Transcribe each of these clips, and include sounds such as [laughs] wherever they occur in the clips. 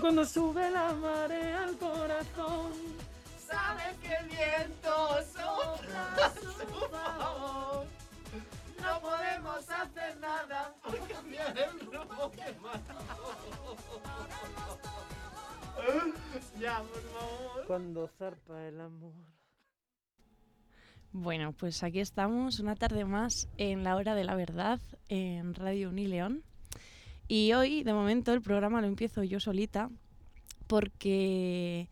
Cuando sube la marea al corazón, Sabes que el viento sopla a su favor. No podemos hacer nada por cambiar el rumbo que Ya, por favor. cuando zarpa el amor. Bueno, pues aquí estamos una tarde más en la hora de la verdad en Radio Unileón. Y hoy, de momento, el programa lo empiezo yo solita porque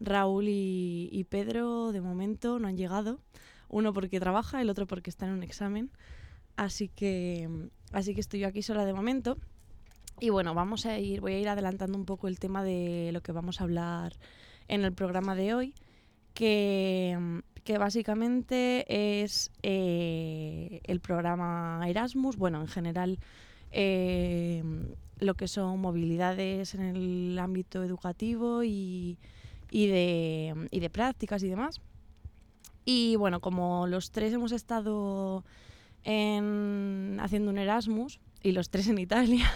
Raúl y, Pedro, de momento, no han llegado. Uno porque trabaja, el otro porque está en un examen. Así que, así que estoy yo aquí sola de momento. Y bueno, vamos a ir, voy a ir adelantando un poco el tema de lo que vamos a hablar en el programa de hoy, que, que básicamente es eh, el programa Erasmus, bueno, en general eh, lo que son movilidades en el ámbito educativo y, de, prácticas y demás. Y bueno, como los tres hemos estado en, haciendo un Erasmus y los tres en Italia,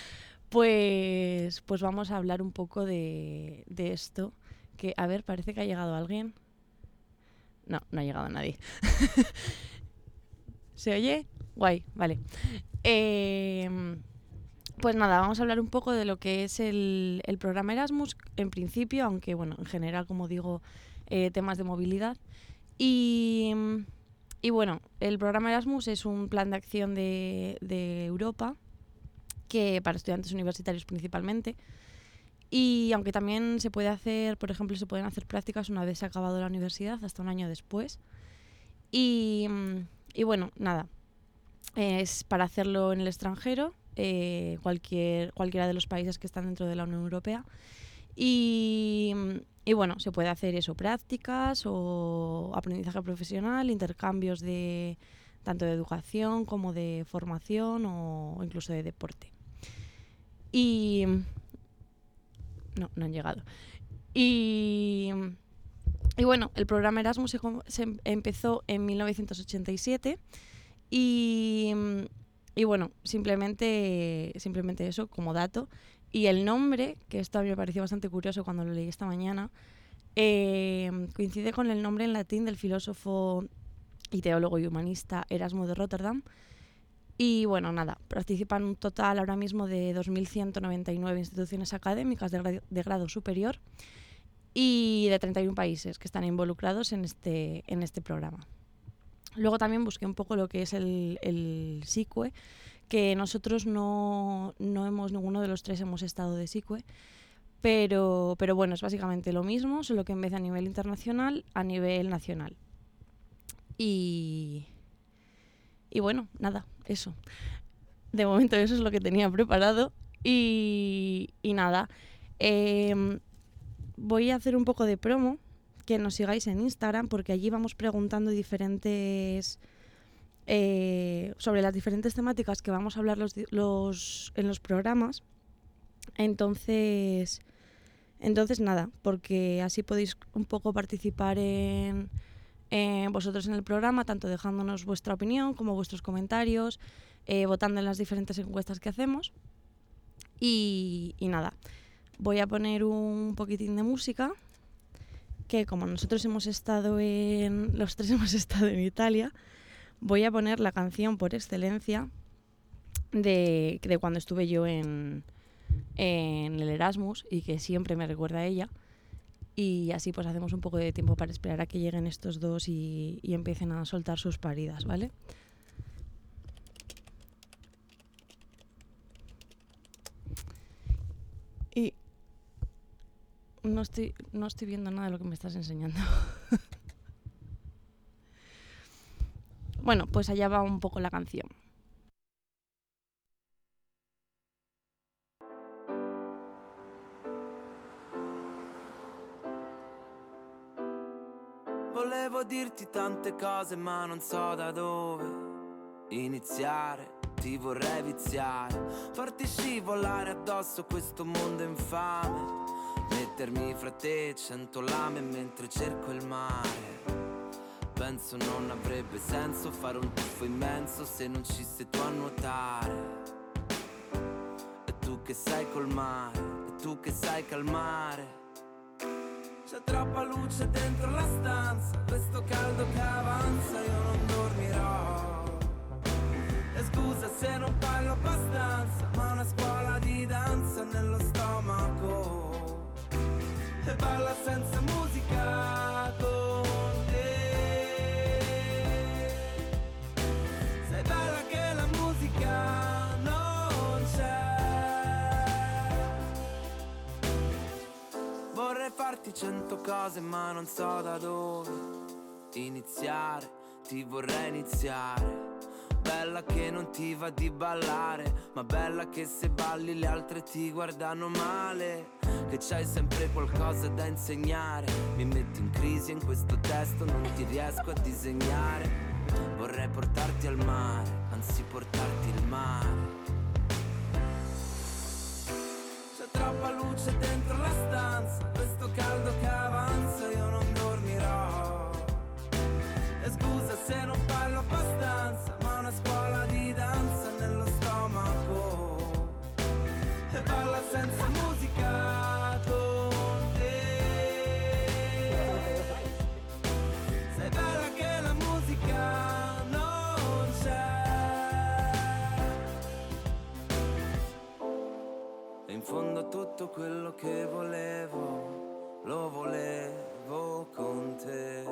[laughs] pues, pues vamos a hablar un poco de, de esto. Que, a ver, parece que ha llegado alguien. No, no ha llegado nadie. [laughs] ¿Se oye? Guay, vale. Eh, pues nada, vamos a hablar un poco de lo que es el, programa Erasmus, en principio, aunque bueno, en general, como digo, eh, temas de movilidad. Y, bueno, el programa Erasmus es un plan de acción de, Europa que para estudiantes universitarios principalmente. Y aunque también se puede hacer, por ejemplo, se pueden hacer prácticas una vez acabado la universidad, hasta un año después. Y bueno, nada, es para hacerlo en el extranjero, eh, cualquier, cualquiera de los países que están dentro de la Unión Europea. Y, y bueno, se puede hacer eso, prácticas o aprendizaje profesional, intercambios de tanto de educación como de formación o incluso de deporte. Y no, no han llegado. Y, y bueno, el programa Erasmus se, em- empezó en 1987 y, y bueno, simplemente, simplemente eso como dato. Y el nombre, que esto a mí me pareció bastante curioso cuando lo leí esta mañana, eh, coincide con el nombre en latín del filósofo y teólogo y humanista Erasmo de Rotterdam. Y bueno, nada, participan un total ahora mismo de 2.199 instituciones académicas de, gra- de grado superior y de 31 países que están involucrados en este, en este programa. Luego también busqué un poco lo que es el, el SICUE, que nosotros no, no hemos, ninguno de los tres hemos estado de SICUE, pero, pero bueno, es básicamente lo mismo, solo que en vez de a nivel internacional, a nivel nacional. Y, y bueno, nada, eso. De momento eso es lo que tenía preparado. Y, y nada, em, voy a hacer un poco de promo, que nos sigáis en Instagram, porque allí vamos preguntando diferentes... eh, sobre las diferentes temáticas que vamos a hablar los, en los programas. Entonces, entonces nada, porque así podéis un poco participar en, vosotros en el programa, tanto dejándonos vuestra opinión como vuestros comentarios, eh, votando en las diferentes encuestas que hacemos. Y nada, voy a poner un poquitín de música, que como nosotros hemos estado en, [laughs] los tres hemos estado en Italia, voy a poner la canción por excelencia de, de cuando estuve yo en, en el Erasmus y que siempre me recuerda a ella. Y así pues hacemos un poco de tiempo para esperar a que lleguen estos dos y, y empiecen a soltar sus paridas, ¿vale? No estoy, no estoy viendo nada de lo que me estás enseñando. [laughs] bueno, pues allá va un poco la canción. Volevo dirti tante cose ma non so da dove iniziare Ti vorrei viziare, farti scivolare addosso questo mondo infame Mettermi fra te cento lame mentre cerco il mare Penso non avrebbe senso fare un tuffo immenso se non ci sei tu a nuotare E tu che sei col mare, e tu che sai calmare. C'è troppa luce dentro la stanza, questo caldo che avanza io non dormirò. E scusa se non parlo abbastanza, ma una scuola di danza nello stomaco. E balla senza musica con te. Sei bella che la musica non c'è. Vorrei farti cento cose ma non so da dove iniziare, ti vorrei iniziare. Bella che non ti va di ballare, ma bella che se balli le altre ti guardano male. Che c'hai sempre qualcosa da insegnare. Mi metti in crisi in questo testo, non ti riesco a disegnare. Vorrei portarti al mare, anzi portarti il mare. C'è troppa luce dentro la stanza, questo caldo che avanza io non dormirò. E scusa se non parlo abbastanza, ma una scuola di danza nello stomaco. E balla senza tutto quello che volevo, lo volevo con te.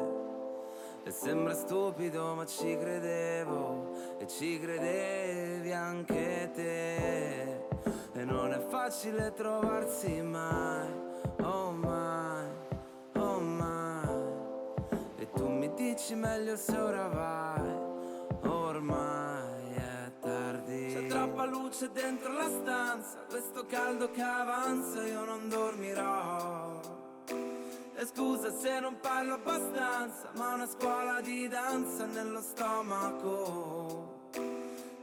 E sembra stupido ma ci credevo e ci credevi anche te. E non è facile trovarsi mai, oh mai, oh mai. E tu mi dici meglio se ora vai, ormai troppa luce dentro la stanza, questo caldo che avanza io non dormirò. E scusa se non parlo abbastanza, ma una scuola di danza nello stomaco.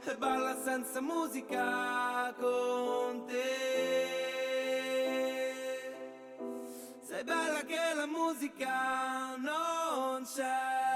E balla senza musica con te. Sei bella che la musica non c'è.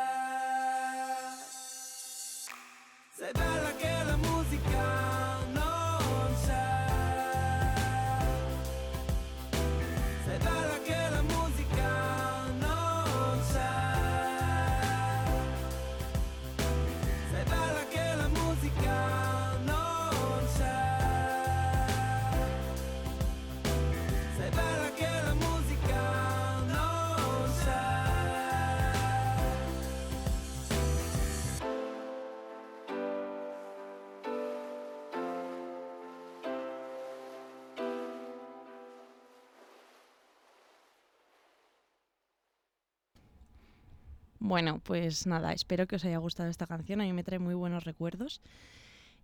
Bueno, pues nada, espero que os haya gustado esta canción. A mí me trae muy buenos recuerdos.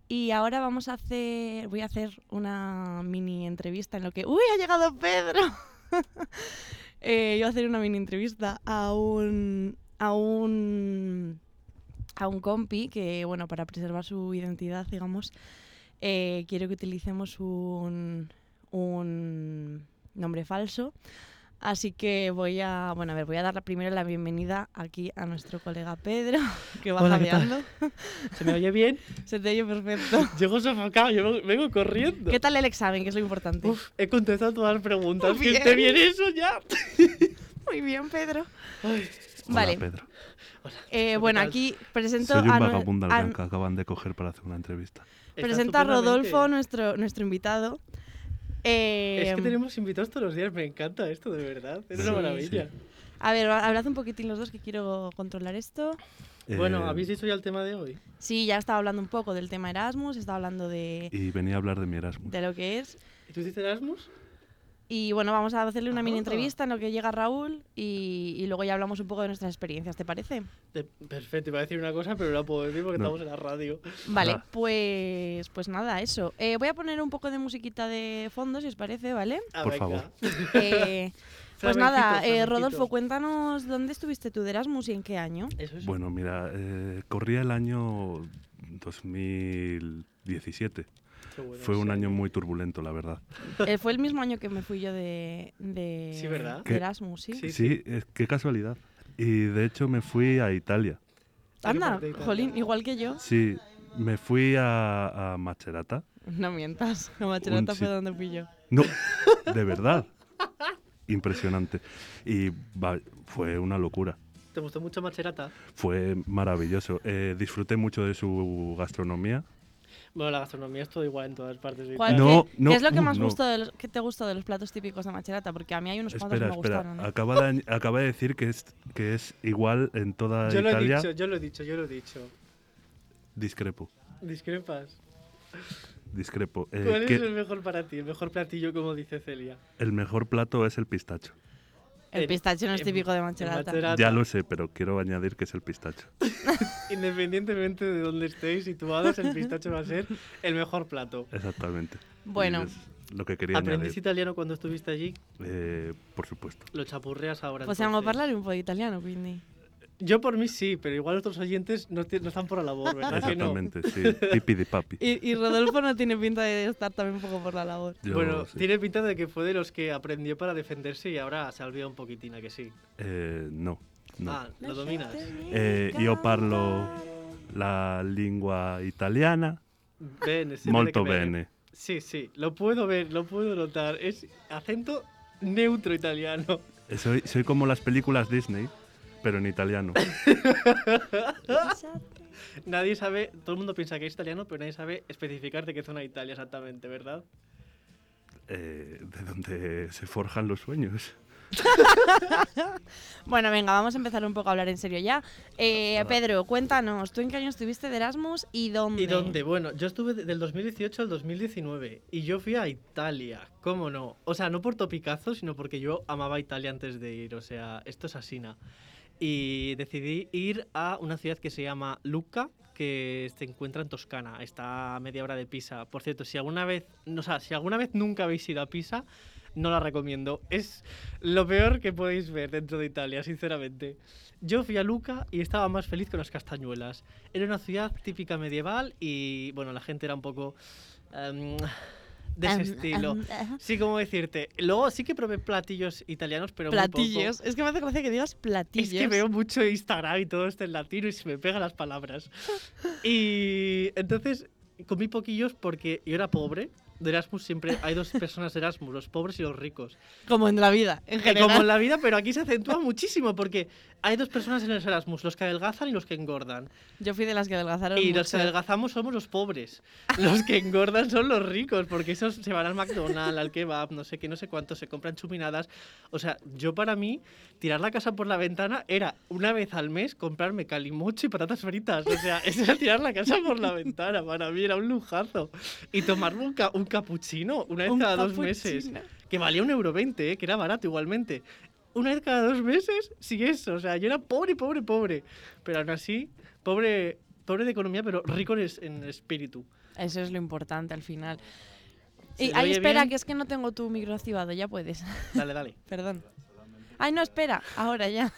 Y ahora vamos a hacer, voy a hacer una mini entrevista en lo que... ¡Uy, ha llegado Pedro! [laughs] Eh, yo voy a hacer una mini entrevista a un, a un, a un compi que, bueno, para preservar su identidad, digamos, eh, quiero que utilicemos un, un nombre falso. Así que voy a, bueno, a ver, voy a dar la- primero la bienvenida aquí a nuestro colega Pedro, [laughs] que va Hola, jadeando. ¿Se me oye bien? [laughs] Se te oye perfecto. [laughs] Llego sofocado, yo vengo- vengo corriendo. ¿Qué tal el examen, que es lo importante? Uf, he contestado todas las preguntas. Muy Que esté bien. eso ya. Muy bien, Pedro. Ay, Vale, Hola, Pedro. eh, ¿qué bueno, aquí presento Soy un a, vagabundo a- al que acaban de coger para hacer una entrevista. está presento a Rodolfo, nuestro, nuestro invitado. Eh, Es que tenemos invitados todos los días, me encanta esto, de verdad. Es Sí. una maravilla. A ver, hablad un poquitín los dos que quiero controlar esto. Bueno, Eh, ¿habéis dicho ya el tema de hoy? Sí, ya estaba hablando un poco del tema Erasmus, estaba hablando de, Y venía a hablar de mi Erasmus. de lo que es. ¿Y tú hiciste Erasmus? Y bueno, vamos a hacerle una mini Ah. entrevista en lo que llega Raúl y, y luego ya hablamos un poco de nuestras experiencias, ¿te parece? De- perfecto, iba a decir una cosa, pero no la puedo decir porque No. estamos en la radio. Vale, Ah. pues, pues nada, eso. Eh, voy a poner un poco de musiquita de fondo, si os parece, ¿vale? Ah, Por venga. favor. [laughs] Eh, pues Flamenquito, nada, eh. Rodolfo, cuéntanos dónde estuviste tú de Erasmus y en qué año. Eso es. Bueno, mira, eh, corría el año 2017. Fue un sí. año muy turbulento, la verdad. Eh, fue el mismo año que me fui yo de, de, Sí, ¿verdad? Erasmus, ¿sí? Sí. Sí, es- qué casualidad. Y de hecho me fui a Italia. Anda, jolín, igual que yo. Sí, me fui a, a Macerata, No mientas. La machelata Un fue sí- donde fui yo. No, de verdad. Impresionante. Y va- fue una locura. ¿Te gustó mucho Macherata? Fue maravilloso. Eh, disfruté mucho de su gastronomía. Bueno, la gastronomía es todo igual en todas partes. ¿Cuál-. No, qué, no, qué es lo que uh, más no. de los, qué te gustó de los platos típicos de Macherata? Porque a mí hay unos cuantos que me espera. gustaron. ¿eh? Acaba de, acaba de decir que es, que es igual en toda Yo lo he dicho, yo lo he dicho, yo lo he dicho. Discrepo. Discrepas. Discrepo. Eh, ¿Cuál que es el mejor para ti? El mejor platillo, como dice Celia. el mejor plato es el pistacho. El pistacho no es típico de. Macherata, Ya lo sé, pero quiero añadir que es el pistacho. [laughs] Independientemente de dónde estéis situados, el pistacho va a ser el mejor plato. Exactamente. Bueno. Lo que quería ¿Aprendiste añadir. italiano cuando estuviste allí? Eh, por supuesto. Lo chapurreas ahora. Possiamo entonces. parlare un po' di italiano, quindi. Yo por mí sí, pero igual otros oyentes no, no están por la labor, ¿verdad que no? Exactamente, sí. Pipi de papi. Y, y Rodolfo no tiene pinta de estar también un poco por la labor. Yo bueno, sí. tiene pinta de que fue de los que aprendió para defenderse y ahora se ha olvidado un poquitín, ¿a que sí? Eh, no, no. Ah, lo dominas. Eh, io parlo la lingua italiana Bene, si molto bene. Sí, sí, lo puedo ver, lo puedo notar. Es acento neutro italiano. Eh, Soy, soy como las películas Disney, pero en italiano. [laughs] Nadie sabe, todo el mundo piensa que es italiano, pero nadie sabe especificar de qué zona de Italia exactamente, ¿verdad? Eh, de donde se forjan los sueños. [laughs] Bueno, venga, vamos a empezar un poco a hablar en serio ya. Eh, Pedro, cuéntanos, ¿tú en qué año estuviste de Erasmus y dónde? ¿Y dónde? Bueno, yo estuve de- del 2018 al 2019 y yo fui a Italia. ¿Cómo no? O sea, no por topicazo, sino porque yo amaba Italia antes de ir. O sea, esto es asina. Y decidí ir a una ciudad que se llama Lucca, que se encuentra en Toscana. Está a media hora de Pisa. Por cierto, si alguna vez, o sea, si alguna vez nunca habéis ido a Pisa, no la recomiendo. Es lo peor que podéis ver dentro de Italia, sinceramente. Yo fui a Luca y estaba más feliz con las castañuelas. Era una ciudad típica medieval y, bueno, la gente era un poco em, de ese estilo. Sí, como decirte. Luego sí que probé platillos italianos, pero muy poco. Platillos. Es que me hace gracia que digas platillos. Es que veo mucho Instagram y todo esto en latino y se me pegan las palabras. [laughs] Y entonces comí poquillos porque yo era pobre. De Erasmus siempre hay dos personas de Erasmus, los pobres y los ricos. Como en la vida, en Eh, general. Como en la vida, pero aquí se acentúa muchísimo porque hay dos personas en el Erasmus, los que adelgazan y los que engordan. Yo fui de las que adelgazaron Y los que mucho. adelgazamos somos los pobres. Los que engordan son los ricos, porque esos se van al McDonald's, al kebab, no sé qué, no sé cuánto, se compran chuminadas. O sea, yo para mí, tirar la casa por la ventana era una vez al mes comprarme calimocho y patatas fritas. O sea, eso era tirar la casa por la ventana. Para mí era un lujazo. Y tomarme un, ca- un capuchino una vez Un cada dos meses. Que valía un euro veinte, ¿eh? que era barato igualmente. Una vez cada dos meses, sí eso. O sea, yo era pobre, pobre, pobre. Pero aún así, pobre, pobre de economía, pero rico en, es- en espíritu. Eso es lo importante al final. Si Y, ay, espera, bien- que es que no tengo tu micro activado, ya puedes. Dale, dale. [laughs] Perdón. Ay, no, espera, ahora ya.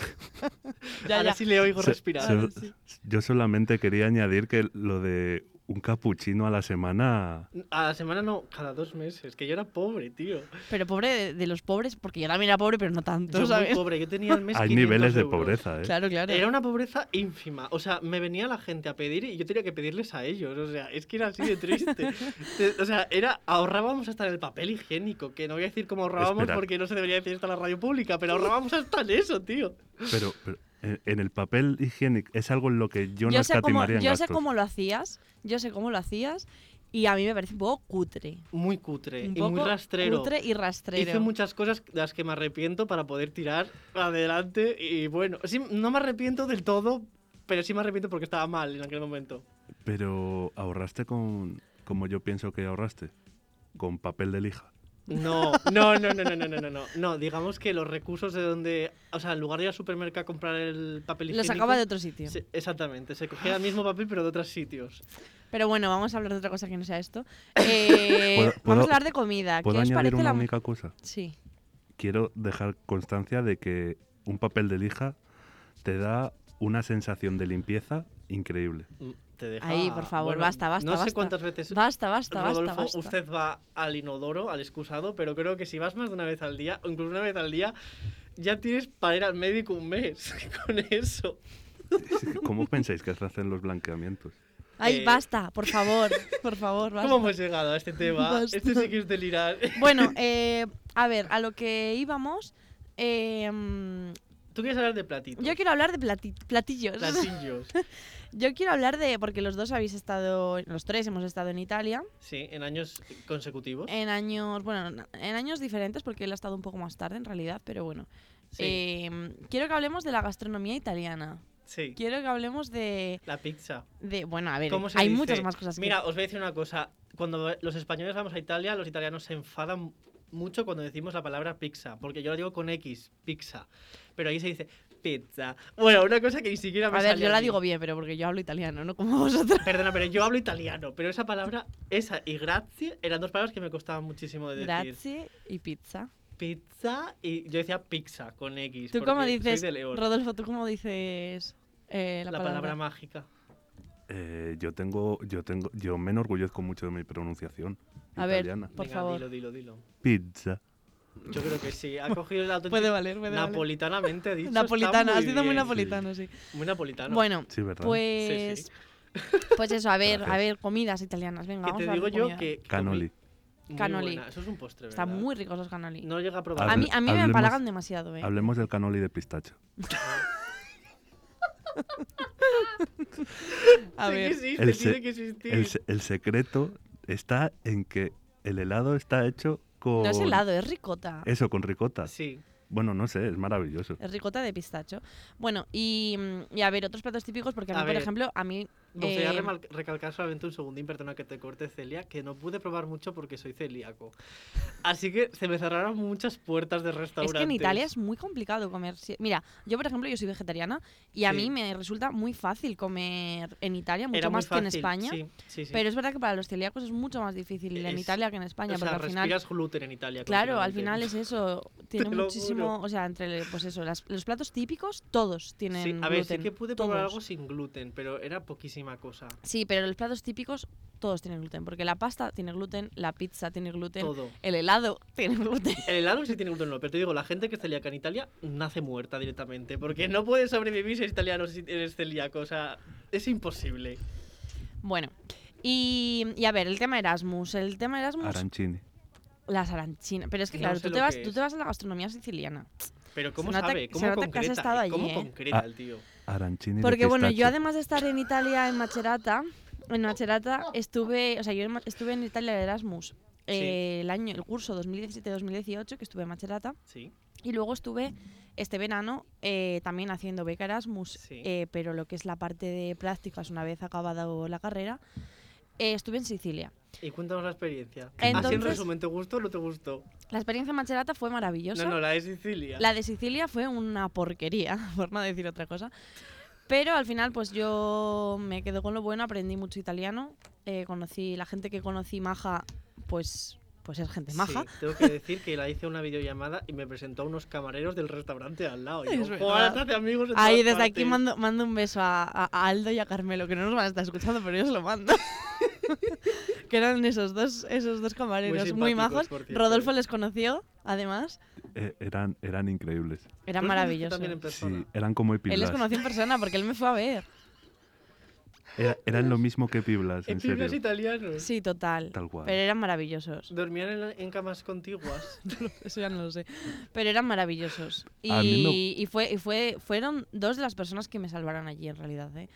[laughs] ya, Ahora ya. sí le oigo respirar. so- Ahora sí. yo solamente quería añadir que lo de un capuchino a la semana A la semana no, cada dos meses. Que yo era pobre, tío. Pero pobre de, de los pobres, porque yo también era pobre, pero no tanto, Yo muy ¿sabes? pobre. Yo tenía al mes hay 500 niveles de euros. pobreza, ¿eh? Claro, claro. Era una pobreza ínfima. O sea, me venía la gente a pedir y yo tenía que pedirles a ellos. O sea, es que era así de triste. [laughs] Te- o sea, era ahorrábamos hasta en el papel higiénico. Que no voy a decir cómo ahorrábamos Espera. porque no se debería decir esto en la radio pública, pero ahorrábamos hasta en eso, tío. Pero, pero en, en el papel higiénico es algo en lo que yo, no sé, cómo, escatimaría en yo sé cómo lo hacías, yo sé cómo lo hacías, y a mí me parece un poco cutre. Muy cutre Un y muy poco rastrero. cutre y rastrero. Hice muchas cosas de las que me arrepiento para poder tirar adelante y bueno, sí, no me arrepiento del todo, pero sí me arrepiento porque estaba mal en aquel momento. Pero ahorraste con como yo pienso que ahorraste, con papel de lija. No, no, no, no, no, no, no, no, no. No, digamos que los recursos de donde, o sea, en lugar de ir al supermercado a comprar el papel Lo higiénico, sacaba de otro sitio. se- exactamente, se cogía el mismo papel pero de otros sitios. Pero bueno, vamos a hablar de otra cosa que no sea esto. [laughs] Eh, ¿Puedo- vamos puedo- a hablar de comida. ¿Qué ¿Puedo os añadir parece una la única cosa? Sí. Quiero dejar constancia de que un papel de lija te da una sensación de limpieza increíble. Te deja, Ahí, por favor, basta, basta, No sé basta. cuántas veces Basta, basta, basta, Rodolfo, basta. usted va al inodoro, al excusado, pero creo que si vas más de una vez al día, o incluso una vez al día, ya tienes para ir al médico un mes [laughs] con eso. ¿Cómo pensáis que se hacen los blanqueamientos? Ay, Eh, basta, por favor, por favor, basta. ¿Cómo hemos llegado a este tema? Basta. Esto sí que es delirar. Bueno, [laughs] eh, a ver, a lo que íbamos. eh, Tú quieres hablar de platitos. yo quiero hablar de plati- platillos. Platillos. [laughs] Yo quiero hablar de. Porque los dos habéis estado. Los tres hemos estado en Italia. Sí, en años consecutivos. En años. Bueno, en años diferentes, porque él ha estado un poco más tarde en realidad, pero bueno. Sí, Eh, quiero que hablemos de la gastronomía italiana. sí. Quiero que hablemos de. La pizza. de bueno, a ver, ¿Cómo se hay dice? muchas más cosas que. Mira, os voy a decir una cosa. Cuando los españoles vamos a Italia, los italianos se enfadan mucho cuando decimos la palabra pizza, porque yo la digo con X, pizza. Pero ahí se dice pizza. Bueno, una cosa que ni siquiera me A ver, sale yo la digo bien, pero porque yo hablo italiano, no como vosotros. Perdona, pero yo hablo italiano, pero esa palabra, esa y grazie, eran dos palabras que me costaban muchísimo de decir. Grazie y pizza. Pizza y yo decía pizza con X. ¿Tú cómo dices. Rodolfo, tú cómo dices eh, la, la palabra mágica. Eh, yo tengo, yo tengo, yo me enorgullezco mucho de mi pronunciación A ver, italiana. Por Venga, favor. Dilo, dilo, dilo. Pizza. Yo creo que sí. Ha cogido el auténtico. Puede valer, puede valer. Napolitanamente dicho. Napolitano, has sido muy napolitano, sí. Muy napolitano. Bueno, Sí, ¿verdad? pues. Sí, Pues eso, a ver, a ver, comidas italianas. Venga, vamos te a digo hablar de yo comida. que. Canoli. muy Canoli. buena. Eso es un postre, ¿verdad? Están muy ricos los canoli. No llega a probar. a mí, a mí me empalagan demasiado, ¿eh? Hablemos del canoli de pistacho. [laughs] A Sí que ver, existe, El se- tiene que existir. El secreto está en que el helado está hecho con... no es helado, es ricota. Eso, con ricota. Sí. Bueno, no sé, es maravilloso. Es ricota de pistacho. Bueno, y, mm, y a ver, otros platos típicos, porque a mí, A por ver. ejemplo, a mí. Me gustaría eh, recalcar solamente un segundín, perdona que te corte, Celia, que no pude probar mucho porque soy celíaco. Así que se me cerraron muchas puertas de es restaurantes. que en Italia es muy complicado comer. Mira, yo por ejemplo, yo soy vegetariana y a Sí. mí me resulta muy fácil comer en Italia, mucho Era más que en fácil, España. Sí, sí. Pero es verdad que para los celíacos es mucho más difícil en Es- Italia que en España, o sea, porque al final gluten en Italia. Claro, al final es eso. [laughs] Tiene muchísimo. O sea, entre pues eso, las- los platos típicos, todos tienen. A ver, sí que pude probar todos. algo sin gluten, pero era cosa. Sí, pero los platos típicos, todos tienen gluten. Porque la pasta tiene gluten, la pizza tiene gluten, Todo. el helado [laughs] tiene gluten. El helado sí tiene gluten, no, pero te digo, la gente que es celíaca en Italia nace muerta directamente, porque no puede sobrevivir si eres italiano si eres celíaco, o sea, es imposible. Bueno. Y, y a ver, el tema Erasmus. El tema Erasmus, Arancini. las arancinas. Pero es que No claro, tú te, vas, que tú es. te vas a la gastronomía siciliana. Pero ¿cómo Se nota- sabe? se ¿Cómo que has concreta? estado allí, ¿Cómo ¿eh? concreta Ah. el tío? Arancini de Porque bueno, yo además de estar en Italia, en Macerata, en Macerata estuve, o sea, yo estuve en Italia de Erasmus eh, el año, el curso 2017-2018, que estuve en Macerata, Sí, y luego estuve este verano eh, también haciendo beca Erasmus, Sí. eh, pero lo que es la parte de prácticas una vez acabado la carrera, eh, estuve en Sicilia. Y cuéntanos la experiencia. Así en Entonces- resumen, ¿te gustó o no te gustó? La experiencia en Macerata fue maravillosa. No, no, la de Sicilia. La de Sicilia fue una porquería, [laughs] por no decir otra cosa. Pero al final, pues yo me quedo con lo bueno, aprendí mucho italiano. eh, conocí, la gente que conocí maja, pues, pues es gente maja. Sí, tengo que decir que la hice una videollamada y me presentó a unos camareros del restaurante al lado. Y Es yo, verdad. "Joder, te hace amigos en Ahí, desde aquí partes". mando, mando un beso a, a- a Aldo y a Carmelo, que no nos van a estar escuchando, pero yo os lo mando. [laughs] que eran esos dos, esos dos camareros muy, majos. Rodolfo les conoció, además. Eh, eran, eran increíbles. Eran ¿Tú los conociste maravillosos. también en persona? Sí, eran como Él les Epiblas. conoció en persona porque él me fue a ver. Era- eran lo mismo que Piblas, en serio. piblas italianos. Sí, total. Tal cual. Pero eran maravillosos. Dormían en, en camas contiguas. [laughs] Eso ya no lo sé. Pero eran maravillosos. Y, me- y fue, y fue, fueron dos de las personas que me salvaron allí, en realidad. ¿eh?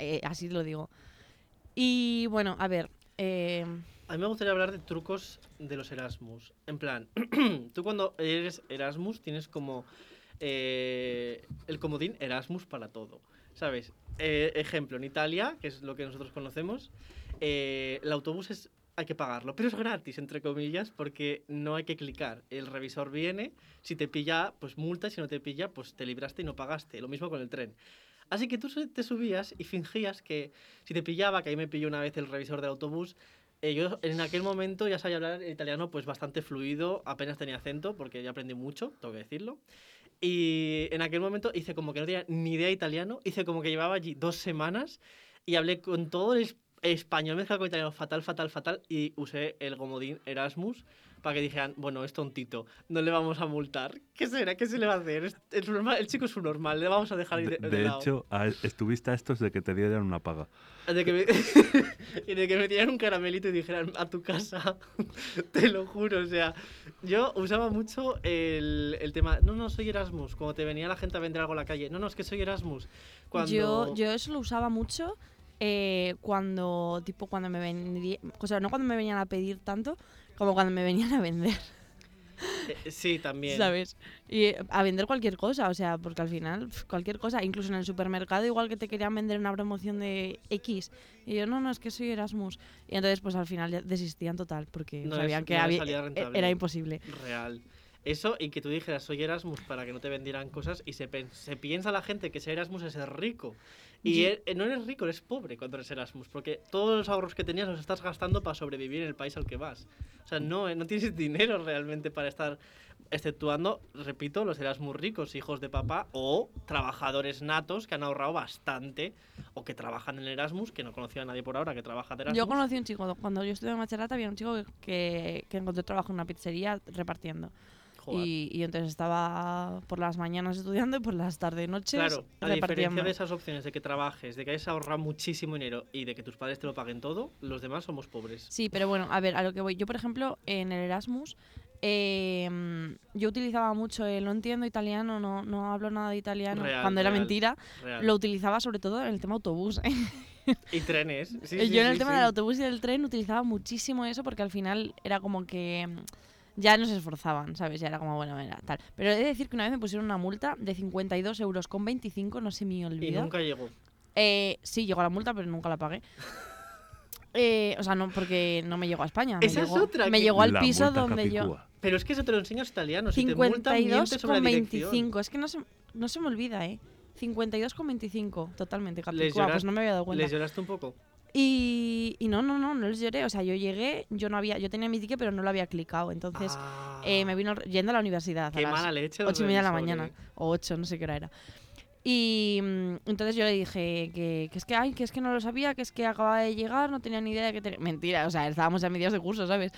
Eh, así lo digo. Y bueno, a ver. Eh, A mí me gustaría hablar de trucos de los Erasmus. En plan, [clears throat] tú cuando eres Erasmus tienes como eh, el comodín Erasmus para todo. ¿Sabes? Eh, ejemplo, en Italia, que es lo que nosotros conocemos, eh, el autobús es, hay que pagarlo, pero es gratis, entre comillas, porque no hay que clicar. El revisor viene, si te pilla, pues multa, y si no te pilla, pues te libraste y no pagaste. Lo mismo con el tren. Así que tú te subías y fingías que si te pillaba, que ahí me pilló una vez el revisor del autobús, eh, yo en aquel momento ya sabía hablar italiano pues bastante fluido, apenas tenía acento, porque ya aprendí mucho, tengo que decirlo. Y en aquel momento hice como que no tenía ni idea italiano, hice como que llevaba allí dos semanas y hablé con todo el es- español mezclado con italiano fatal, fatal, fatal y usé el gomodín Erasmus para que dijeran, bueno, es tontito, no le vamos a multar. ¿Qué será? ¿Qué se le va a hacer? Es, es normal, el chico es un normal, le vamos a dejar ir De, de, de lado. hecho, a- estuviste a estos de que te dieran una paga. De que me, [laughs] y de que me dieran un caramelito y dijeran a tu casa, [laughs] te lo juro, o sea, yo usaba mucho el, el tema, no, no, soy Erasmus, cuando te venía la gente a vender algo en la calle, no, no, es que soy Erasmus. Cuando... Yo, yo eso lo usaba mucho eh, cuando, tipo, cuando me vendía, o sea, no cuando me venían a pedir tanto, como cuando me venían a vender, Eh, sí, también. ¿sabes? Y eh, a vender cualquier cosa, o sea, porque al final, cualquier cosa, incluso en el supermercado, igual que te querían vender una promoción de X, y yo, no, no, es que soy Erasmus. Y entonces, pues al final desistían total, porque No sabían es- que no había- e- rentable. era imposible. Real. Eso y que tú dijeras soy Erasmus para que no te vendieran cosas y se, se piensa la gente que ser Erasmus es ser rico. Y Ye- e- eh, no eres rico, eres pobre cuando eres Erasmus, porque todos los ahorros que tenías los estás gastando para sobrevivir en el país al que vas. O sea, no, eh, no tienes [laughs] dinero realmente para estar, exceptuando, repito, los Erasmus ricos, hijos de papá, o trabajadores natos que han ahorrado bastante, o que trabajan en Erasmus, que no conocía a nadie por ahora que trabaja de Erasmus. Yo conocí a un chico, cuando yo estuve en bachillerato había un chico que, que, que encontró trabajo en una pizzería repartiendo. Y, y entonces estaba por las mañanas estudiando y por las tardes noches Claro, a diferencia de esas opciones de que trabajes, de que hayas ahorrado muchísimo dinero y de que tus padres te lo paguen todo, los demás somos pobres. Sí, pero bueno, a ver, a lo que voy. Yo, por ejemplo, en el Erasmus, eh, yo utilizaba mucho el no entiendo italiano, no, no hablo nada de italiano, Real, cuando era real, mentira. Real. Lo utilizaba sobre todo en el tema autobús. Y trenes. Sí, [laughs] sí, yo en el sí, tema del autobús y del tren utilizaba muchísimo eso porque al final era como que ya no se esforzaban, ¿sabes? Ya era como, bueno, era tal. Pero he de decir que una vez me pusieron una multa de 52 euros con 25, no se me Y olvida. nunca llegó. Eh, sí, llegó la multa, pero nunca la pagué. [laughs] Eh, o sea, no, porque no me llegó a España. Me Esa es llegó, otra Me que- llegó al La piso donde yo. capicúa. Pero es que eso te lo enseñan los italianos. Si te multan, 52 con la dirección. 25. Es que no se, no se me olvida, ¿eh? 52 con 25. Totalmente. ¿Les, Capicúa, pues no me había dado cuenta. ¿Les lloraste un poco? Y, y no, no, no, no les lloré. O sea, yo llegué, yo no había, yo tenía mi ticket, pero no lo había clicado. Entonces, Ah, eh, me vino yendo a la universidad. Qué a las mala leche. ocho y media de la mañana. O ocho, no sé qué hora era. Y mm, entonces yo le dije que, que es que, ay, que es que no lo sabía, que es que acababa de llegar, no tenía ni idea de que tenía... Mentira, o sea, estábamos a mediados de curso, ¿sabes?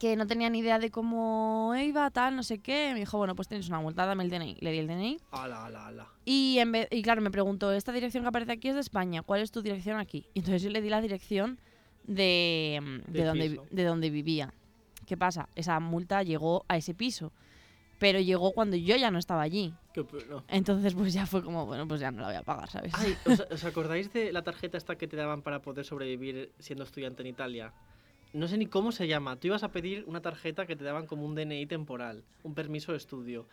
Que no tenía ni idea de cómo iba, tal, no sé qué. Me dijo, bueno, pues tienes una multa, dame el DNI. Le di el DNI. Ala, ala, ala. Y, en vez, y claro, me preguntó, esta dirección que aparece aquí es de España, ¿cuál es tu dirección aquí? Y entonces yo le di la dirección de, mm, de, donde, piso. de donde vivía. ¿Qué pasa? Esa multa llegó a ese piso, pero llegó cuando yo ya no estaba allí. Qué. Entonces pues ya fue como, bueno, pues ya no la voy a pagar, ¿sabes? Ay, ¿os, [laughs] os acordáis de la tarjeta esta que te daban para poder sobrevivir siendo estudiante en Italia? No sé ni cómo se llama. Tú ibas a pedir una tarjeta que te daban como un DNI temporal, un permiso de estudio.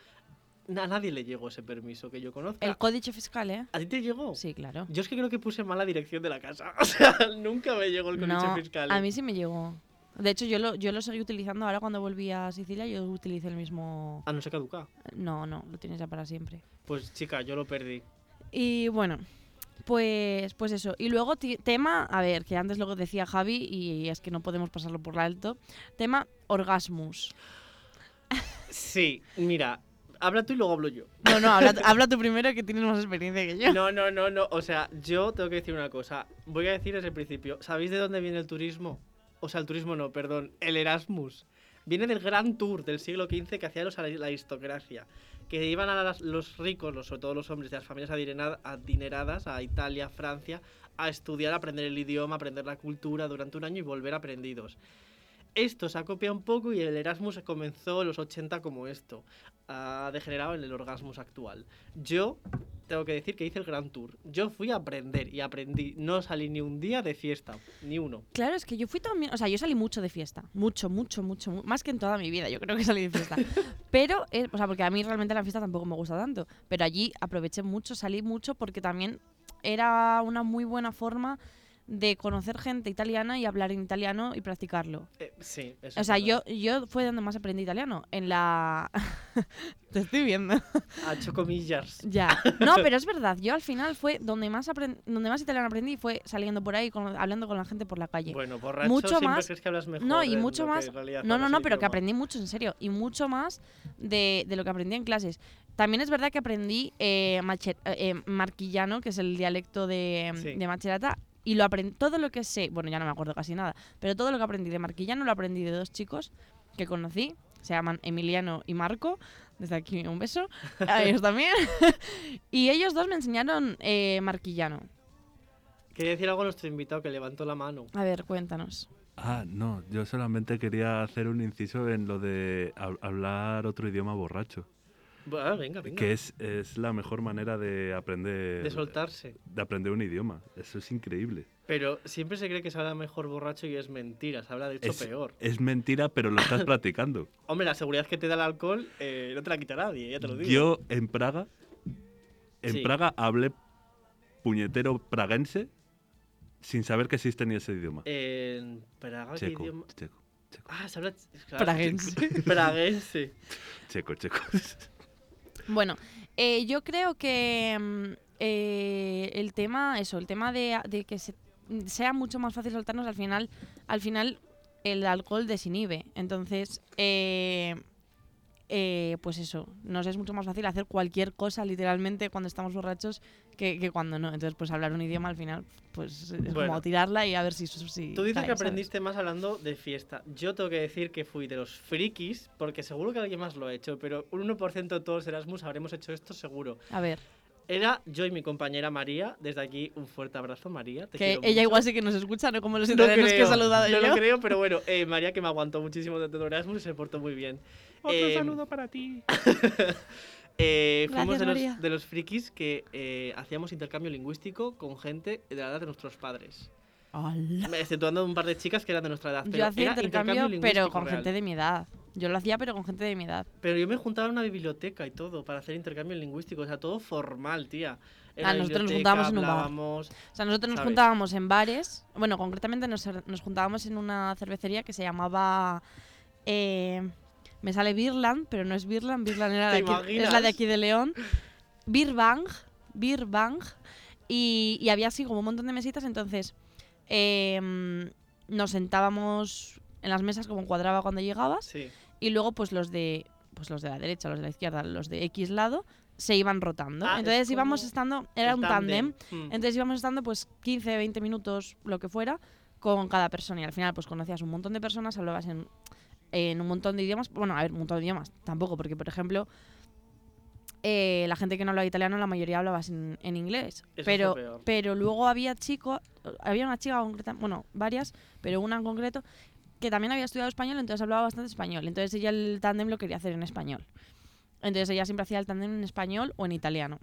A nadie le llegó ese permiso que yo conozca. El códice fiscal, ¿eh? ¿A ti te llegó? Sí, claro. Yo es que creo que puse mal la dirección de la casa. [laughs] O sea, nunca me llegó el códice No, fiscal. a mí sí me llegó. De hecho, yo lo, yo lo seguí utilizando ahora cuando volví a Sicilia, yo utilicé el mismo... Ah, no se caduca. No, no, lo tienes ya para siempre. Pues chica, yo lo perdí. Y bueno, pues, pues eso. Y luego tema, a ver, que antes lo que decía Javi y es que no podemos pasarlo por alto. Tema orgasmus. Sí, mira, habla tú y luego hablo yo. No, no, habla, habla tú primero que tienes más experiencia que yo. No, no, no, no. O sea, yo tengo que decir una cosa. Voy a decir desde el principio. ¿Sabéis de dónde viene el turismo? O sea, el turismo no, perdón. El Erasmus. Viene del gran tour del siglo XV que hacía los, la aristocracia. Que iban a las- los ricos, los, sobre todo los hombres de las familias adineradas, a Italia, Francia, a estudiar, aprender el idioma, aprender la cultura durante un año y volver aprendidos. Esto se ha copiado un poco y el Erasmus comenzó en los 80 como esto. Ha degenerado en el Orgasmus actual. Yo tengo que decir que hice el Grand Tour. Yo fui a aprender y aprendí. No salí ni un día de fiesta, ni uno. Claro, es que yo fui también, o sea, yo salí mucho de fiesta, mucho, mucho, mucho, mu- más que en toda mi vida, yo creo que salí de fiesta. [laughs] pero, eh, o sea, porque a mí realmente la fiesta tampoco me gusta tanto, pero allí aproveché mucho, salí mucho porque también era una muy buena forma de conocer gente italiana y hablar en italiano y practicarlo. Eh, sí, eso O es sea, yo, yo fue donde más aprendí italiano, en la... [laughs] Te estoy viendo. Ha hecho comillas. Ya. No, [laughs] pero es verdad. Yo al final fue donde más apren- donde más italiano aprendí fue saliendo por ahí con- hablando con la gente por la calle. Bueno, borracho Mucho siempre más- crees que hablas mejor. no, y mucho más. No, no, no, pero que aprendí mucho, en serio. Y mucho más de, de lo que aprendí en clases. También es verdad que aprendí eh, mache- eh, marquillano, que es el dialecto de, Sí. de Macerata. Y lo aprendí, todo lo que sé, bueno, ya no me acuerdo casi nada, pero todo lo que aprendí de marquillano lo aprendí de dos chicos que conocí. Se llaman Emiliano y Marco. Desde aquí un beso. A [laughs] ellos también. [laughs] y ellos dos me enseñaron eh, marquillano. Quería decir algo a nuestro invitado que levantó la mano. A ver, cuéntanos. Ah, no, yo solamente quería hacer un inciso en lo de hab- hablar otro idioma borracho, Ah, venga, venga. que es, es la mejor manera de aprender De soltarse. de aprender un idioma. Eso es increíble. Pero siempre se cree que se habla mejor borracho y es mentira. Se habla de hecho Es, peor. es mentira, pero lo estás [coughs] practicando. Hombre, la seguridad que te da el alcohol eh, no te la quita nadie, ya te lo digo. Yo en Praga, en Sí. Praga hablé puñetero praguense sin saber que existe ni ese idioma. En Praga, ¿qué checo, idioma? checo, checo, Ah, se habla. claro, Praguense. [laughs] Praguense. checo, checo. Bueno, eh, yo creo que mm, eh, el tema, eso, el tema de, que se- sea mucho más fácil soltarnos al final, al final el alcohol desinhibe. Entonces, eh, eh, pues eso, nos es mucho más fácil hacer cualquier cosa literalmente cuando estamos borrachos que, que cuando no. Entonces, pues hablar un idioma al final, pues es Bueno. como tirarla y a ver si... si Tú dices cae, que ¿sabes? aprendiste más hablando de fiesta. Yo tengo que decir que fui de los frikis, porque seguro que alguien más lo ha hecho, pero un 1% de todos Erasmus habremos hecho esto seguro. A ver, Era yo y mi compañera María. Desde aquí, un fuerte abrazo, María. Te que quiero ella mucho. igual sí que nos escucha, no como los No italianos que he saludado no yo. lo creo, pero bueno, [laughs] eh, María que me aguantó muchísimo de todo Erasmus y se portó muy bien. Eh, para ti. [laughs] eh, fuimos Gracias, de los, de los frikis que eh, hacíamos intercambio lingüístico con gente de la edad de nuestros padres. Hola. Exceptuando un par de chicas que eran de nuestra edad. Pero Yo hacía era intercambio, pero con real. gente de mi edad. Yo lo hacía, pero con gente de mi edad. Pero yo me juntaba en una biblioteca y todo para hacer intercambio lingüístico. O sea, todo formal, tía. Ah, nosotros nos juntábamos en un bar. O sea, nosotros nos ¿Sabes? juntábamos en bares. Bueno, concretamente nos, nos juntábamos en una cervecería que se llamaba. eh, me sale Birland, pero no es Birland. Birland era [laughs] ¿Te de aquí- es la de aquí de León. Birbang. Birbang. Y, y había así como un montón de mesitas. Entonces, eh, nos sentábamos en las mesas como cuadraba cuando llegabas. Sí. y luego pues los de pues los de la derecha, los de la izquierda, los de X lado se iban rotando. Ah, es Entonces íbamos estando, era un tándem, Mm. entonces íbamos estando pues 15, 20 minutos, lo que fuera, con cada persona y al final pues conocías un montón de personas, hablabas en, en un montón de idiomas, bueno, a ver, un montón de idiomas, tampoco, porque por ejemplo eh, la gente que no hablaba italiano, la mayoría hablaba en, en inglés. pero, peor. pero luego había chicos, había una chica concreta, bueno, varias, pero una en concreto, que también había estudiado español, entonces hablaba bastante español. Entonces ella el tándem lo quería hacer en español. Entonces ella siempre hacía el tándem en español o en italiano.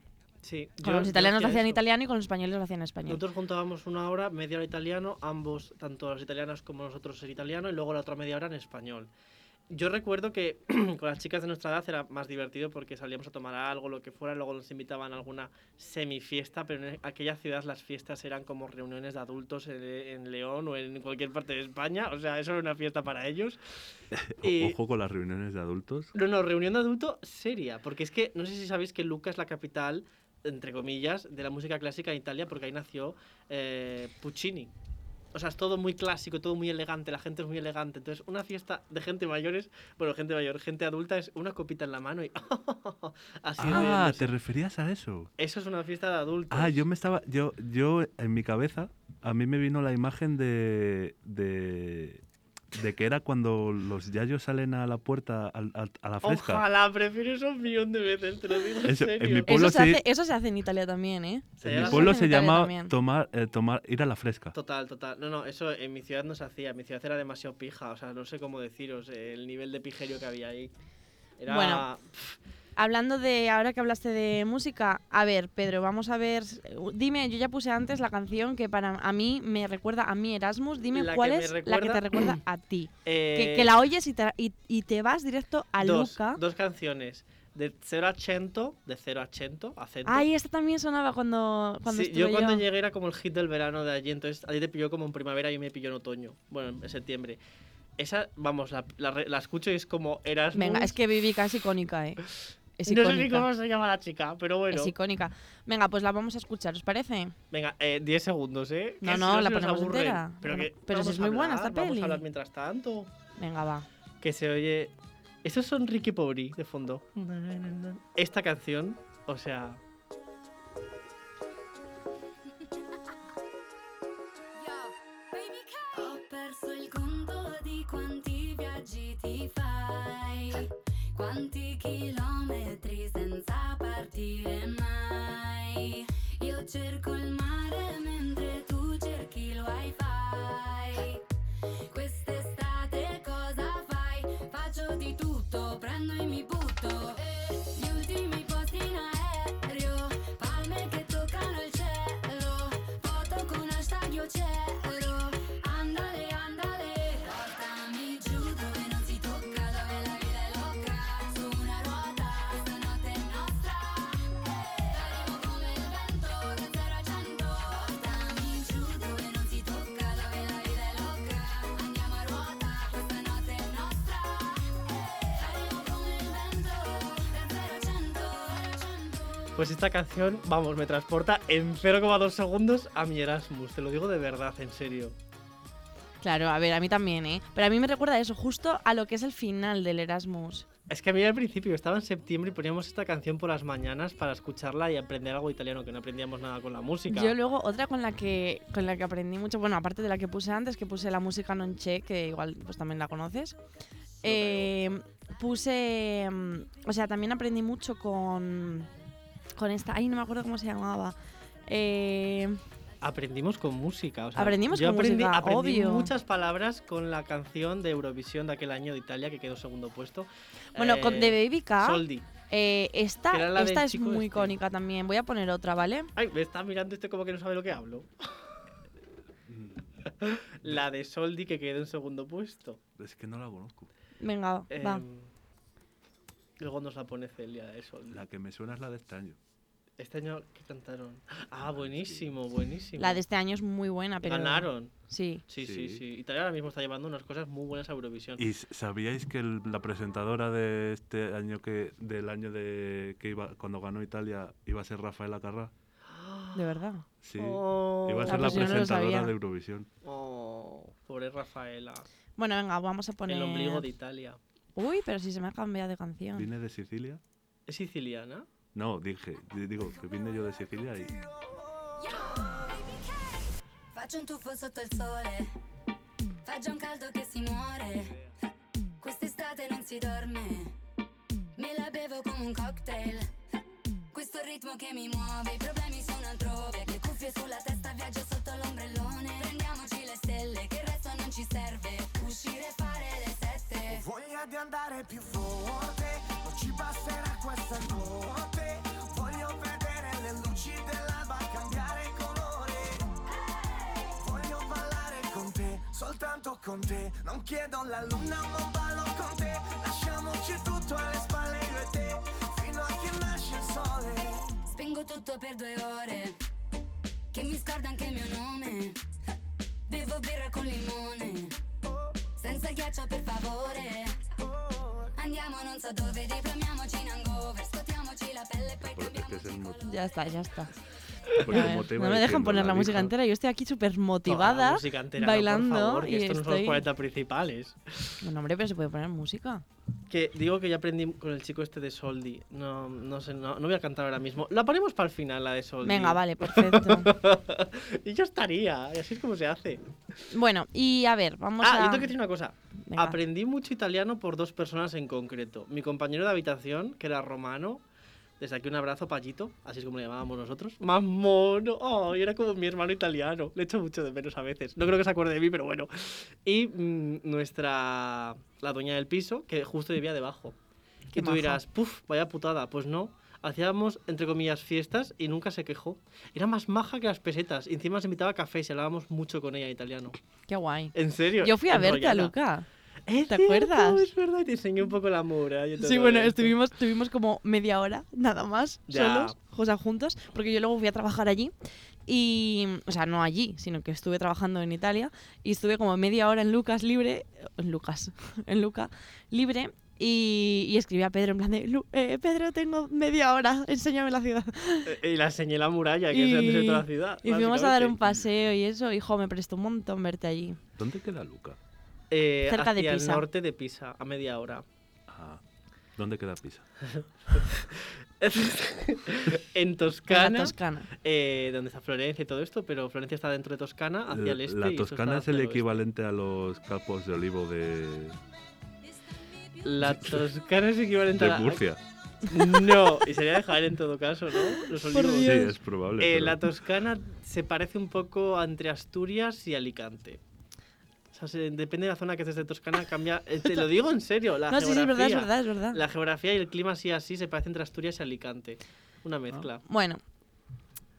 Sí, Con yo- los italianos lo hacía hacía en eso. italiano y con los españoles lo hacían en español. Nosotros juntábamos una hora, media hora italiano, ambos, tanto las italianas como nosotros en italiano, y luego la otra media hora en español. Yo recuerdo que [clears throat] con las chicas de nuestra edad era más divertido porque salíamos a tomar algo, lo que fuera, luego nos invitaban a alguna semifiesta, pero en aquella ciudad las fiestas eran como reuniones de adultos en, en León o en cualquier parte de España, o sea, eso era una fiesta para ellos. [laughs] Y- Ojo con las reuniones de adultos. no, no, reunión de adulto seria, porque es que no sé si sabéis que Lucca es la capital, entre comillas, de la música clásica en Italia, porque ahí nació eh, Puccini. O sea, es todo muy clásico, todo muy elegante, la gente es muy elegante. Entonces, una fiesta de gente mayores, bueno, gente mayor, gente adulta, es una copita en la mano y [laughs] así Ah. ¿te referías a eso? Eso es una fiesta de adultos. Ah, yo me estaba. Yo, yo en mi cabeza, a mí me vino la imagen de. de, de que era cuando los yayos salen a la puerta a, la fresca. Ojalá, prefiero eso un millón de veces, te lo digo en Eso, en serio. mi pueblo Eso se, hace, eso se hace en Italia también, ¿eh? Se En mi pueblo se Italia llama tomar, eh, tomar, ir a la fresca. Total, total. No, no, eso en mi ciudad no se hacía. En mi ciudad era demasiado pija. O sea, no sé cómo deciros eh, el nivel de pijerio que había ahí. Era... Bueno. Hablando de, ahora que hablaste de música, a ver, Pedro, vamos a ver, dime, yo ya puse antes la canción que para a mí me recuerda a mí Erasmus, dime La que cuál es la que recuerda- te recuerda a [clears throat] ti. que, eh, que la oyes y te, y, y te vas directo a dos, Luca. Dos canciones. De 0 a 100, de 0 a 100, acento. Ay, esta también sonaba cuando, cuando Sí, yo yo. cuando llegué era como el hit del verano de allí, entonces a ti te pilló como en primavera y me pilló en otoño. Bueno, en septiembre. Esa, vamos, la, la la escucho y es como Erasmus. Venga, es que Vivica es icónica, ¿eh? [laughs] Es no sé ni cómo se llama la chica, pero bueno. Es icónica. Venga, pues la vamos a escuchar, ¿os parece? Venga, eh, 10 segundos, ¿eh? No, Que no, si la ponemos entera. Pero, Bueno, que pero si vamos es muy buena esta Vamos peli. a hablar mientras tanto. Venga, va. Que se oye. Esos son Ricky Poveri de fondo. Esta canción, o sea. Quanti chilometri senza partire mai. Io cerco il mare mentre tu cerchi il wifi. Quest'estate cosa fai? Faccio di tutto, prendo e mi butto. Gli ultimi posti in aereo, palme che toccano il cielo. Foto con hashtag io c'ero. Pues esta canción, vamos, me transporta en 0,2 segundos a mi Erasmus. Te lo digo de verdad, en serio. Claro, a ver, a mí también, ¿eh? Pero a mí me recuerda eso, justo a lo que es el final del Erasmus. Es que a mí al principio estaba en septiembre y poníamos esta canción por las mañanas para escucharla y aprender algo italiano, que no aprendíamos nada con la música. Yo luego, otra con la que con la que aprendí mucho, bueno, aparte de la que puse antes, que puse la música non che, que igual pues también la conoces. Eh, puse, mm, o sea, también aprendí mucho con con esta, ay, no me acuerdo cómo se llamaba. Eh, Aprendimos con música. o sea, Aprendimos yo con aprendí, música, aprendí obvio. muchas palabras con la canción de Eurovisión de aquel año de Italia que quedó segundo puesto. bueno, con Eh, The Baby K, Soldi. eh, esta, esta es muy este. icónica también. Voy a poner otra, ¿vale? Ay, me está mirando este como que no sabe lo que hablo. [laughs] la de Soldi que quedó en segundo puesto. Es que no la conozco. Venga, va. Luego nos la pone Celia de Soldi. La que me suena es la de este año. Este año que cantaron. Ah, buenísimo, buenísimo. La de este año es muy buena, pero Ganaron. Sí. Sí, sí, Sí. sí. Italia ahora mismo está llevando unas cosas muy buenas a Eurovisión. ¿Y sabíais que el- la presentadora de este año que del año de que iba cuando ganó Italia iba a ser Rafaela Carrá? De verdad. Sí. Oh, iba a Ah, ser la pues presentadora de Eurovisión. oh, pobre Rafaela. Bueno, venga, vamos a poner. El ombligo de Italia. Uy, pero si se me ha cambiado de canción. ¿Vine de Sicilia? ¿Es siciliana? No, dije, di- digo que vine yo de Sicilia y Faccio un tuffo sotto il sole, fa già un caldo che si muore. Quest'estate non si dorme, me la bevo come un cocktail. Questo ritmo che mi muove, i problemi sono altrove. Le cuffie sulla testa, viaggio sotto l'ombrellone. Prendiamoci le stelle, che il resto non ci serve. Voglia di andare più forte, non ci basterà questa notte. Voglio vedere le luci dell'alba cambiare colore. Voglio ballare con te, soltanto con te. Non chiedo la luna, ma ballo con te. Lasciamoci tutto alle spalle io e te, fino a che nasce il sole. Spengo tutto per due ore, che mi scorda anche il mio nome. Bevo birra con limone, senza ghiaccio per. In hangover, la pelle e poi. Ya está, ya está. Ver, no me dejan poner la, música dijo- entera. Yo estoy aquí súper la motivada, música entera, no, bailando. por favor, que y estos no son los estoy... 40 principales. Bueno, hombre, pero se puede poner música. Que digo que ya aprendí con el chico este de Soldi. No, no sé, no, no voy a cantar ahora mismo. La ponemos para el final, la de Soldi. Venga, vale, perfecto. [laughs] y ya estaría. Y así es como se hace. bueno, y a ver, vamos ah, a. yo tengo que decir una cosa. Venga. Aprendí mucho italiano por dos personas en concreto. Mi compañero de habitación, que era romano. Desde aquí un abrazo, Pallito, así es como le llamábamos nosotros. ¡Más mono! ¡Ay, era como mi hermano italiano! Le echo mucho de menos a veces. No creo que se acuerde de mí, pero bueno. Y mm, nuestra. La dueña del piso, que justo vivía debajo. Qué y tú maja. dirás, ¡puf! Vaya putada. Pues no. Hacíamos, entre comillas, fiestas y nunca se quejó. Era más maja que las pesetas. Encima se invitaba a café y hablábamos mucho con ella en italiano. Qué guay. ¿En serio? Yo fui a verte a. Luca. Es ¿Te cierto, acuerdas? Es verdad, y te enseñé un poco la muralla. y todo Sí, bueno, estuvimos, estuvimos como media hora, nada más, Ya. solos, o sea, juntos, porque yo luego fui a trabajar allí. Y, o sea, no allí, sino que estuve trabajando en Italia y estuve como media hora en Lucas libre, en Lucas, [laughs] en Luca libre y, y escribí a Pedro en plan de, "Lu- eh, Pedro, tengo media hora, enséñame la ciudad. Eh, Y la enseñé la muralla, que es el centro de toda la Y- ciudad. Y fuimos a dar un paseo y eso, hijo, me prestó un montón verte allí. ¿Dónde queda Luca? Eh, cerca de hacia Pisa. el norte de Pisa, a media hora. Ah, ¿Dónde queda Pisa? [laughs] en En Toscana, la Toscana. eh, donde está Florencia y todo esto, pero Florencia está dentro de Toscana, hacia el este. la y Toscana es el oeste. equivalente a los campos de olivo de, La [laughs] Toscana es equivalente De a la... Murcia. No, y sería de Jaén en todo caso, ¿no? Los olivos. Sí, es probable. Eh, pero- la Toscana se parece un poco entre Asturias y Alicante. O sea, se- depende de la zona que estés de Toscana, cambia. eh, te lo digo en serio, la no, sí, sí, es verdad, es geografía- verdad, es verdad. La geografía y el clima así así se parece entre Asturias y Alicante. Una mezcla. Bueno.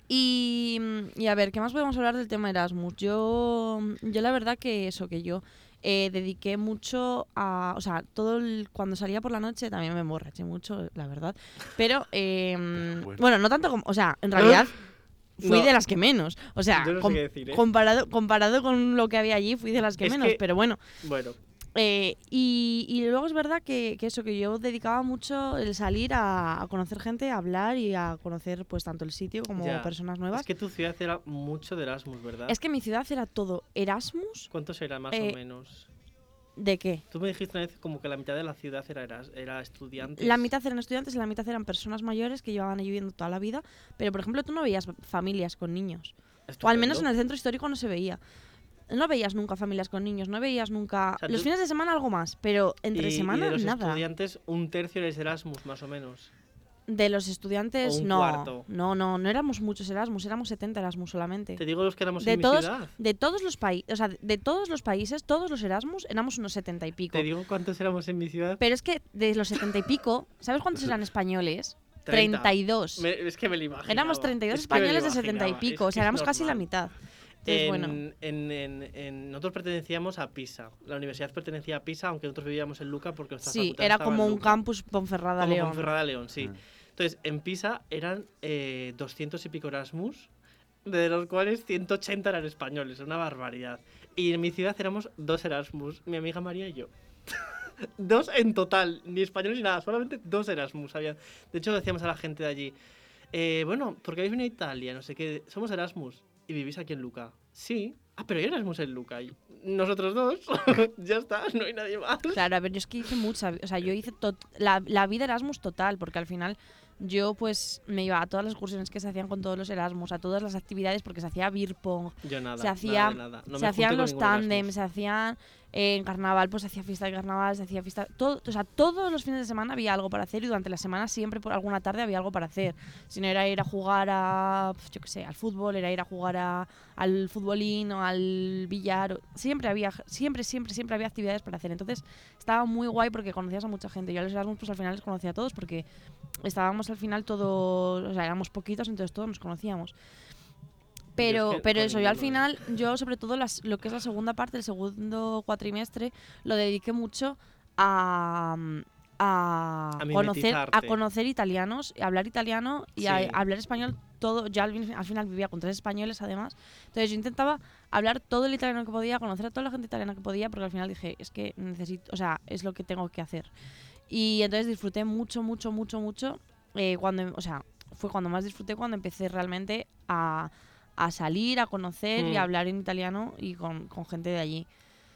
Y, y a ver, ¿qué más podemos hablar del tema Erasmus? Yo, yo la verdad que eso, que yo eh, dediqué mucho a... O sea, todo el, cuando salía por la noche también me emborraché mucho, la verdad. Pero, eh, Bueno. bueno, no tanto como... O sea, en realidad [laughs] fui No. de las que menos. O sea, Yo no sé com- qué decir, ¿eh? comparado, comparado con lo que había allí, fui de las que Es menos. que- Pero bueno, Bueno, eh, y, y luego es verdad que, que eso, que yo dedicaba mucho el salir a, a conocer gente, a hablar y a conocer pues tanto el sitio como Ya. personas nuevas. es que tu ciudad era mucho de Erasmus, ¿verdad? Es que mi ciudad era todo Erasmus. ¿Cuántos era más Eh, o menos? ¿De qué? Tú me dijiste una vez como que la mitad de la ciudad era, era estudiantes. La mitad eran estudiantes y la mitad eran personas mayores que llevaban allí viviendo toda la vida. Pero, por ejemplo, tú no veías familias con niños. O al menos en el centro histórico no se veía. No veías nunca familias con niños, no veías nunca... O sea, los tú- fines de semana algo más, pero entre Y- y semana de los nada. estudiantes, un tercio eres Erasmus, más o menos. De los estudiantes, no. cuarto. No, no, no éramos muchos Erasmus, éramos 70 Erasmus solamente. Te digo los que éramos de en todos, mi ciudad. de todos los países, o sea, de todos los países, todos los Erasmus, éramos unos 70 y pico. Te digo cuántos éramos en mi ciudad. Pero es que de los 70 y pico, ¿sabes cuántos eran españoles? 30. 32. Me- es que me lo imaginaba. Éramos 32 Es que me lo españoles de 70 y pico, es o sea, éramos casi la mitad. Entonces, En, bueno, en- en- en- nosotros pertenecíamos a Pisa. La universidad pertenecía a Pisa, aunque nosotros vivíamos en Luca porque nuestra sí, facultad era en como un Luca. campus Ponferrada Como León. Ponferrada León, sí. Ah. Entonces, en Pisa eran eh, 200 y pico Erasmus, de los cuales 180 eran españoles, una barbaridad. Y en mi ciudad éramos dos Erasmus, mi amiga María y yo. [laughs] dos en total, ni españoles ni nada, solamente dos Erasmus había. De hecho, decíamos a la gente de allí, eh, bueno, porque habéis venido a Italia, no sé qué, somos Erasmus y vivís aquí en Luca. Sí. Ah, pero hay Erasmus en Luca. Y nosotros dos, [laughs] ya está, no hay nadie más. Claro, a ver, yo es que hice mucha, o sea, yo hice la, la vida Erasmus total, porque al final yo pues me iba a todas las excursiones que se hacían con todos los Erasmus, a todas las actividades, porque se hacía beer pong, Yo nada. se hacía, de nada. No se hacían los tándems, se hacían en carnaval, pues hacía fiesta de carnaval, se hacía fiesta, todo, o sea, todos los fines de semana había algo para hacer y durante la semana siempre por alguna tarde había algo para hacer. Si no era ir a jugar a, pues, yo qué sé, al fútbol, era ir a jugar a, al futbolín o al billar, siempre había, siempre, siempre, siempre había actividades para hacer. Entonces estaba muy guay porque conocías a mucha gente. Yo a los Erasmus pues al final les conocía a todos porque estábamos al final todos, o sea, éramos poquitos, entonces todos nos conocíamos. Pero, es que pero eso, yo al final, yo sobre todo las, lo que es la segunda parte, el segundo cuatrimestre, lo dediqué mucho a, a, A conocer, a conocer italianos, a hablar italiano y Sí. a hablar español todo. Yo al, al final vivía con tres españoles además. Entonces yo intentaba hablar todo el italiano que podía, conocer a toda la gente italiana que podía, porque al final dije, es que necesito, o sea, es lo que tengo que hacer. Y entonces disfruté mucho, mucho, mucho, mucho. eh, cuando, o sea, fue cuando más disfruté cuando empecé realmente a, a salir, a conocer y Mm. a hablar en italiano y con, con gente de allí.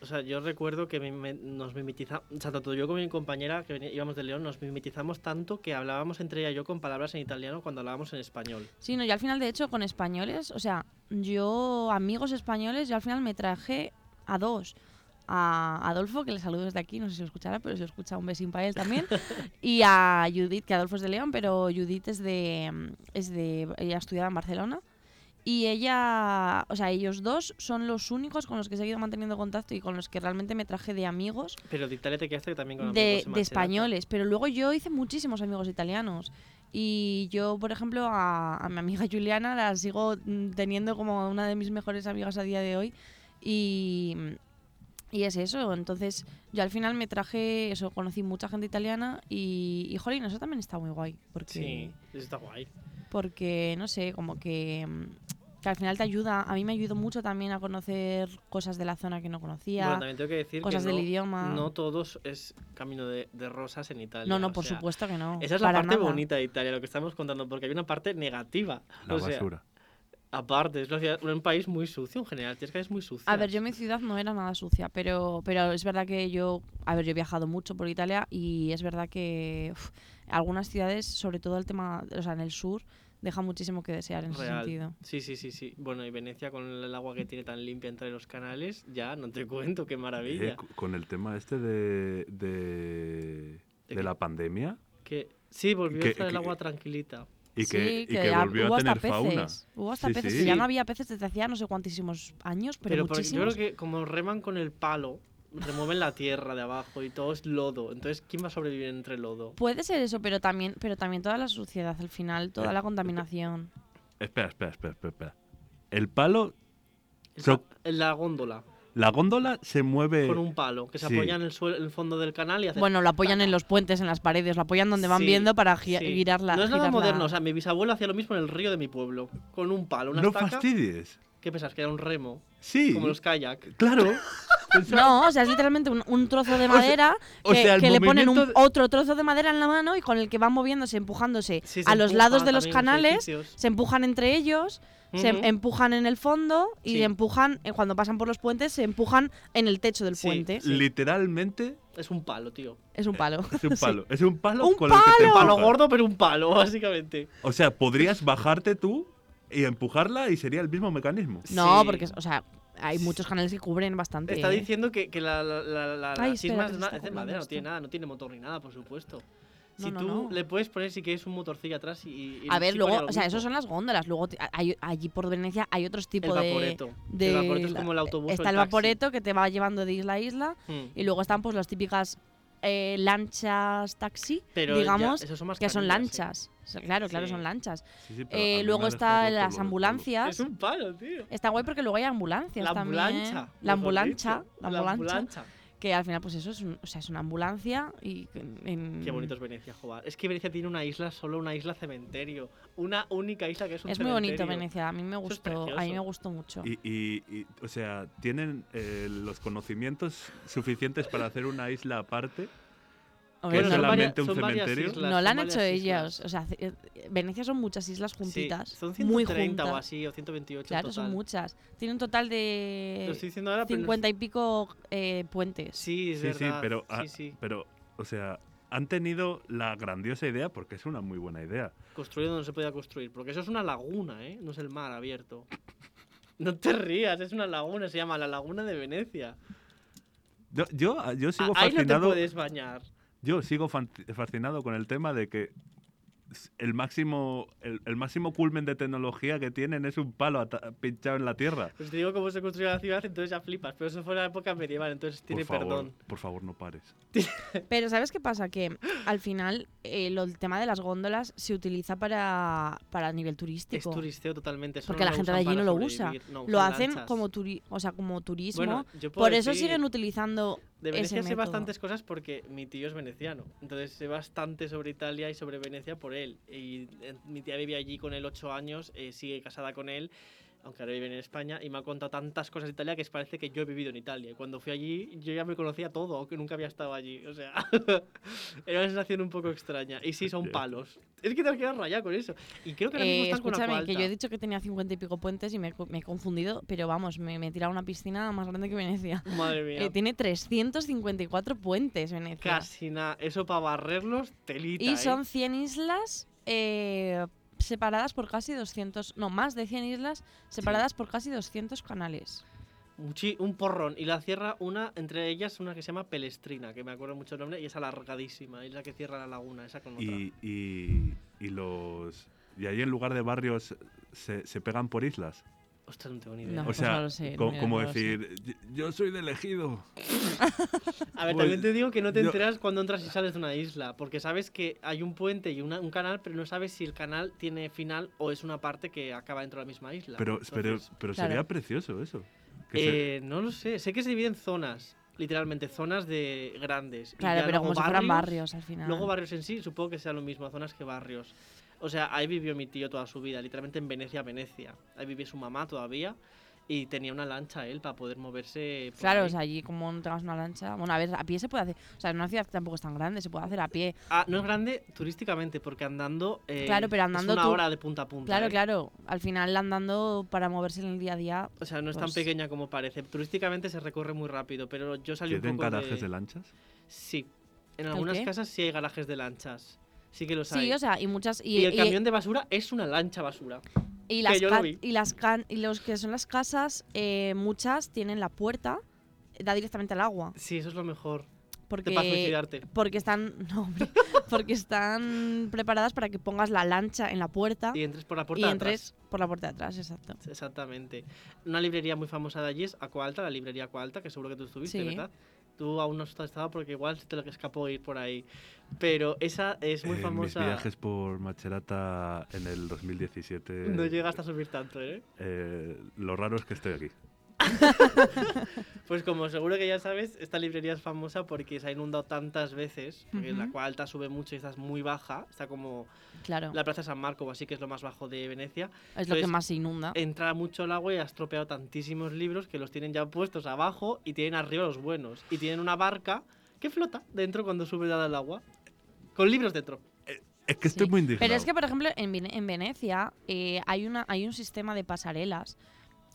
O sea, yo recuerdo que mi- me- nos mimetizamos, o sea, tanto yo como mi compañera que venía- íbamos de León, nos mimetizamos tanto que hablábamos entre ella y yo con palabras en italiano cuando hablábamos en español. Sí, no, y al final, de hecho, con españoles, o sea, yo, amigos españoles, yo al final me traje a dos. A Adolfo, que le saludo desde aquí, no sé si lo escuchará, pero si lo escucha, un besín para él también. [laughs] y a Judith, que Adolfo es de León, pero Judith es de, mm, es de. Ella estudiaba en Barcelona. Y ella, o sea, ellos dos son los únicos con los que he seguido manteniendo contacto y con los que realmente me traje de amigos Pero de Italia te quedaste también con de, amigos de bachillerato. españoles, pero luego yo hice muchísimos amigos italianos. Y yo, por ejemplo, a, a mi amiga Juliana la sigo mm, teniendo como una de mis mejores amigas a día de hoy. Y, y es eso. Entonces, yo al final me traje eso, conocí mucha gente italiana y, y jolín, eso también está muy guay. Porque, Sí, eso está guay. porque no sé, como que, que al final te ayuda. A mí me ayudó mucho también a conocer cosas de la zona que no conocía. Bueno, también tengo que decir cosas que del no, idioma. no todos es camino de, de rosas en Italia. no, no, o por sea, supuesto que no. Esa es la parte nada. bonita de Italia, lo que estamos contando, porque hay una parte negativa. La o sea, basura. Aparte, es una ciudad- un país muy sucio en general, tienes que es muy sucio. A ver, yo mi ciudad no era nada sucia, pero, pero es verdad que yo, a ver, yo he viajado mucho por Italia y es verdad que uf, algunas ciudades, sobre todo el tema, o sea, en el sur, deja muchísimo que desear en ese sentido. Sí, sí, sí, sí. Bueno, y Venecia con el agua que tiene tan limpia entre los canales, ya no te cuento, qué Eh, maravilla. cu- con el tema este de, de, ¿De de qué? la pandemia Que, sí, volvió que- a estar el agua tranquilita. Y que, sí, y que volvió hubo a hasta tener fauna. peces. Hubo hasta Sí, peces. sí. que Ya no había peces desde hacía no sé cuantísimos años, pero, Pero porque yo muchísimos. creo que como reman con el palo, remueven la tierra de abajo y todo es lodo. Entonces, ¿quién va a sobrevivir entre lodo? Puede ser eso, pero también, pero también toda la suciedad al final, toda Eh, la contaminación. Espera, espera, espera, espera, espera. El palo, So- la góndola, la góndola se mueve. con un palo, que se sí. apoya en el, suelo- en el fondo del canal y hace... Bueno, lo apoyan en los puentes, en las paredes, lo apoyan donde van Sí, viendo para gi- sí. girar la. No es nada la- moderno, o sea, mi bisabuelo hacía lo mismo en el río de mi pueblo, con un palo, una no estaca. fastidies. ¿Qué pensás? Que era un remo, Sí. como los kayak. Claro. [laughs] No, o sea, es literalmente un, un trozo de madera o que, sea, el que le ponen un, movimiento de- otro trozo de madera en la mano y con el que van moviéndose, empujándose Sí, a los lados de los canales, se empujan entre ellos, se em- empujan en el fondo y Sí. empujan, eh, cuando pasan por los puentes, se empujan en el techo del Sí, puente. sí. Literalmente Es un palo, tío. Es un palo. es un palo. [laughs] Es un palo ¡Un con el que te palo! Palo gordo, pero un palo, [laughs] básicamente. O sea, podrías bajarte tú y empujarla y sería el mismo mecanismo. No, Sí. porque, o sea, hay muchos canales que cubren bastante. Está ¿eh? diciendo que, que la, la, la, la- Ay, espera, es, una- de madera, no tiene nada, no tiene motor ni nada, por supuesto. No, si no, tú no. le puedes poner si quieres un motorcillo atrás y... y A ver, luego, o sea, esos son las góndolas. Luego hay- allí por Venecia hay otros tipos de. vaporeto. de el vaporeto es la- como el autobús o Está el vaporeto que te va llevando de isla a isla. Hmm. Y luego están pues las típicas eh, lanchas taxi, Pero ya, digamos, esos son más que son ¿eh? lanchas. Claro, claro, Sí. son lanchas. Sí, sí, pero a Eh, luego ha está dejado roto las ambulancias. Es un palo, tío. Está guay porque luego hay ambulancias La también. ambulancia. La ambulancia. La ambulancia. Que al final, pues eso es, un- o sea, es una ambulancia y. en- en- Qué bonito es Venecia, joder. Es que Venecia tiene una isla, solo una isla cementerio. Una única isla que es un Es muy bonito. Venecia, a mí me es gustó, a mí me gustó mucho. Y, y- y, o sea, ¿tienen eh, los conocimientos suficientes para hacer una isla aparte? Hombre, que no, es lo- solamente un cementerio. islas, no lo han hecho islas. ellos. O sea, Venecia son muchas islas Sí, juntitas. son muy 130 juntas. o así, o 128 Claro, total. son muchas. Tiene un total Lo de estoy diciendo ahora, pero no 50 y pico eh, puentes. Sí, es Sí, sí, pero, ah, sí, sí. pero, o sea, han tenido la grandiosa idea, porque es una muy buena idea. Construir donde no se podía construir. Porque eso es una laguna, ¿eh? No es el mar abierto. [laughs] No te rías, es una laguna, se llama la Laguna de Venecia. Yo, yo, yo sigo Ah, Ahí no te fascinado. puedes bañar. Yo sigo fascinado con el tema de que el máximo, el, el máximo culmen de tecnología que tienen es un palo pinchado en la tierra. Pues te digo cómo se construyó la ciudad, entonces ya flipas. Pero eso fue en la época medieval, entonces tiene por favor, perdón. por favor, no pares. [laughs] Pero ¿sabes qué pasa? Que al final eh, lo- el tema de las góndolas se utiliza para, para nivel Es turístico. turisteo totalmente. eso Porque no la gente de allí no lo usa. no, Lo hacen lanchas. como, turi o sea, como turismo. Bueno, Por eso siguen utilizando De ese Venecia sé método. bastantes cosas porque mi tío es veneciano. Entonces sé bastante sobre Italia y sobre Venecia por él. Y eh, mi tía vivía allí con él ocho años, eh, sigue casada con él, aunque ahora vive en España, y me ha contado tantas cosas de Italia que parece que yo he vivido en Italia. Y cuando fui allí, yo ya me conocía todo, aunque nunca había estado allí. O sea, [laughs] era una sensación un poco extraña. Y sí, son palos. Es que te has quedado rayado con eso. Y creo que ahora mismo Eh, están con escúchame, que yo he dicho que tenía 50 y pico puentes y me, me he confundido, pero vamos, me, me he tirado a una piscina más grande que Venecia. Madre mía. Eh, tiene 354 puentes Venecia. Casi nada. Eso para barrerlos, telita. Y ¿eh? son 100 islas eh, separadas por casi 200, no, más de 100 islas separadas por casi 200 canales. Un porrón. Y la cierra una, entre ellas, una que se llama Pelestrina, que me acuerdo mucho el nombre, y es alargadísima. Es la que cierra la laguna, esa con otra. Y, y, y los. Y ahí en lugar de barrios se, se pegan por islas. Ostras, no tengo ni idea. No. O pues sea, no lo sé, co- mira, como no decir, "Yo- yo soy del ejido. [laughs] A ver, pues, también te digo que no te yo- enteras cuando entras y sales de una isla, porque sabes que hay un puente y una- un canal, pero no sabes si el canal tiene final o es una parte que acaba dentro de la misma isla. Pero, pero, Entonces, pero Claro. sería precioso eso. Que se- eh, no lo sé. Sé que se divide en zonas, literalmente, zonas de grandes. Claro, pero luego como si fueran barrios al final. Luego barrios en sí, supongo que sea lo mismo, zonas que barrios. O sea, ahí vivió mi tío toda su vida, literalmente en Venecia, Venecia. Ahí vivía su mamá todavía y tenía una lancha él para poder moverse. por Claro, ahí. o sea, allí como no tengas una lancha. Bueno, a ver, a pie se puede hacer. O sea, en una ciudad que tampoco es tan grande, se puede hacer a pie. Ah, no es grande turísticamente, porque andando. eh, Claro, pero andando Es una tú- hora de punta a punta. Claro, ¿eh? claro. Al final andando para moverse en el día a día. O sea, no es tan Pues- pequeña como parece. Turísticamente se recorre muy rápido, pero yo salí un ¿Tienen poco garajes de... de lanchas? Sí. En ¿El algunas casas sí hay garajes de lanchas. Sí que los hay. Sí, o sea, y muchas. Y, y el y- camión de basura es una lancha basura. y las que yo lo vi. y las can- y los que son las casas, eh, muchas tienen la puerta, da directamente al agua. Sí, eso es lo mejor. Porque, para suicidarte. porque están. [laughs] No, hombre, porque están preparadas para que pongas la lancha en la puerta Y entres por la y puerta de entres atrás. por la puerta de atrás, exacto. Exactamente. Una librería muy famosa de allí es Aqualta, la librería Aqualta, que seguro que tú estuviste, Sí. ¿verdad? Tú aún no has estado porque igual se te lo escapó ir por ahí. Pero esa es muy En famosa. mis viajes por Macerata en el 2017. No llega hasta subir tanto, ¿eh? eh, lo raro es que estoy aquí. [laughs] Pues como seguro que ya sabes, esta librería es famosa porque se ha inundado tantas veces, porque la Ujú. Aqualta sube mucho y esta es muy baja, está como Claro. la Plaza San Marco o así, que es lo más bajo de Venecia. es lo que más se inunda. Entra mucho el agua y ha estropeado tantísimos libros que los tienen ya puestos abajo y tienen arriba los buenos. Y tienen una barca que flota dentro cuando sube dada el agua. Con libros dentro. Es que estoy Sí. muy indignado. Pero es que, por ejemplo, en Venecia eh, hay, una, hay un sistema de pasarelas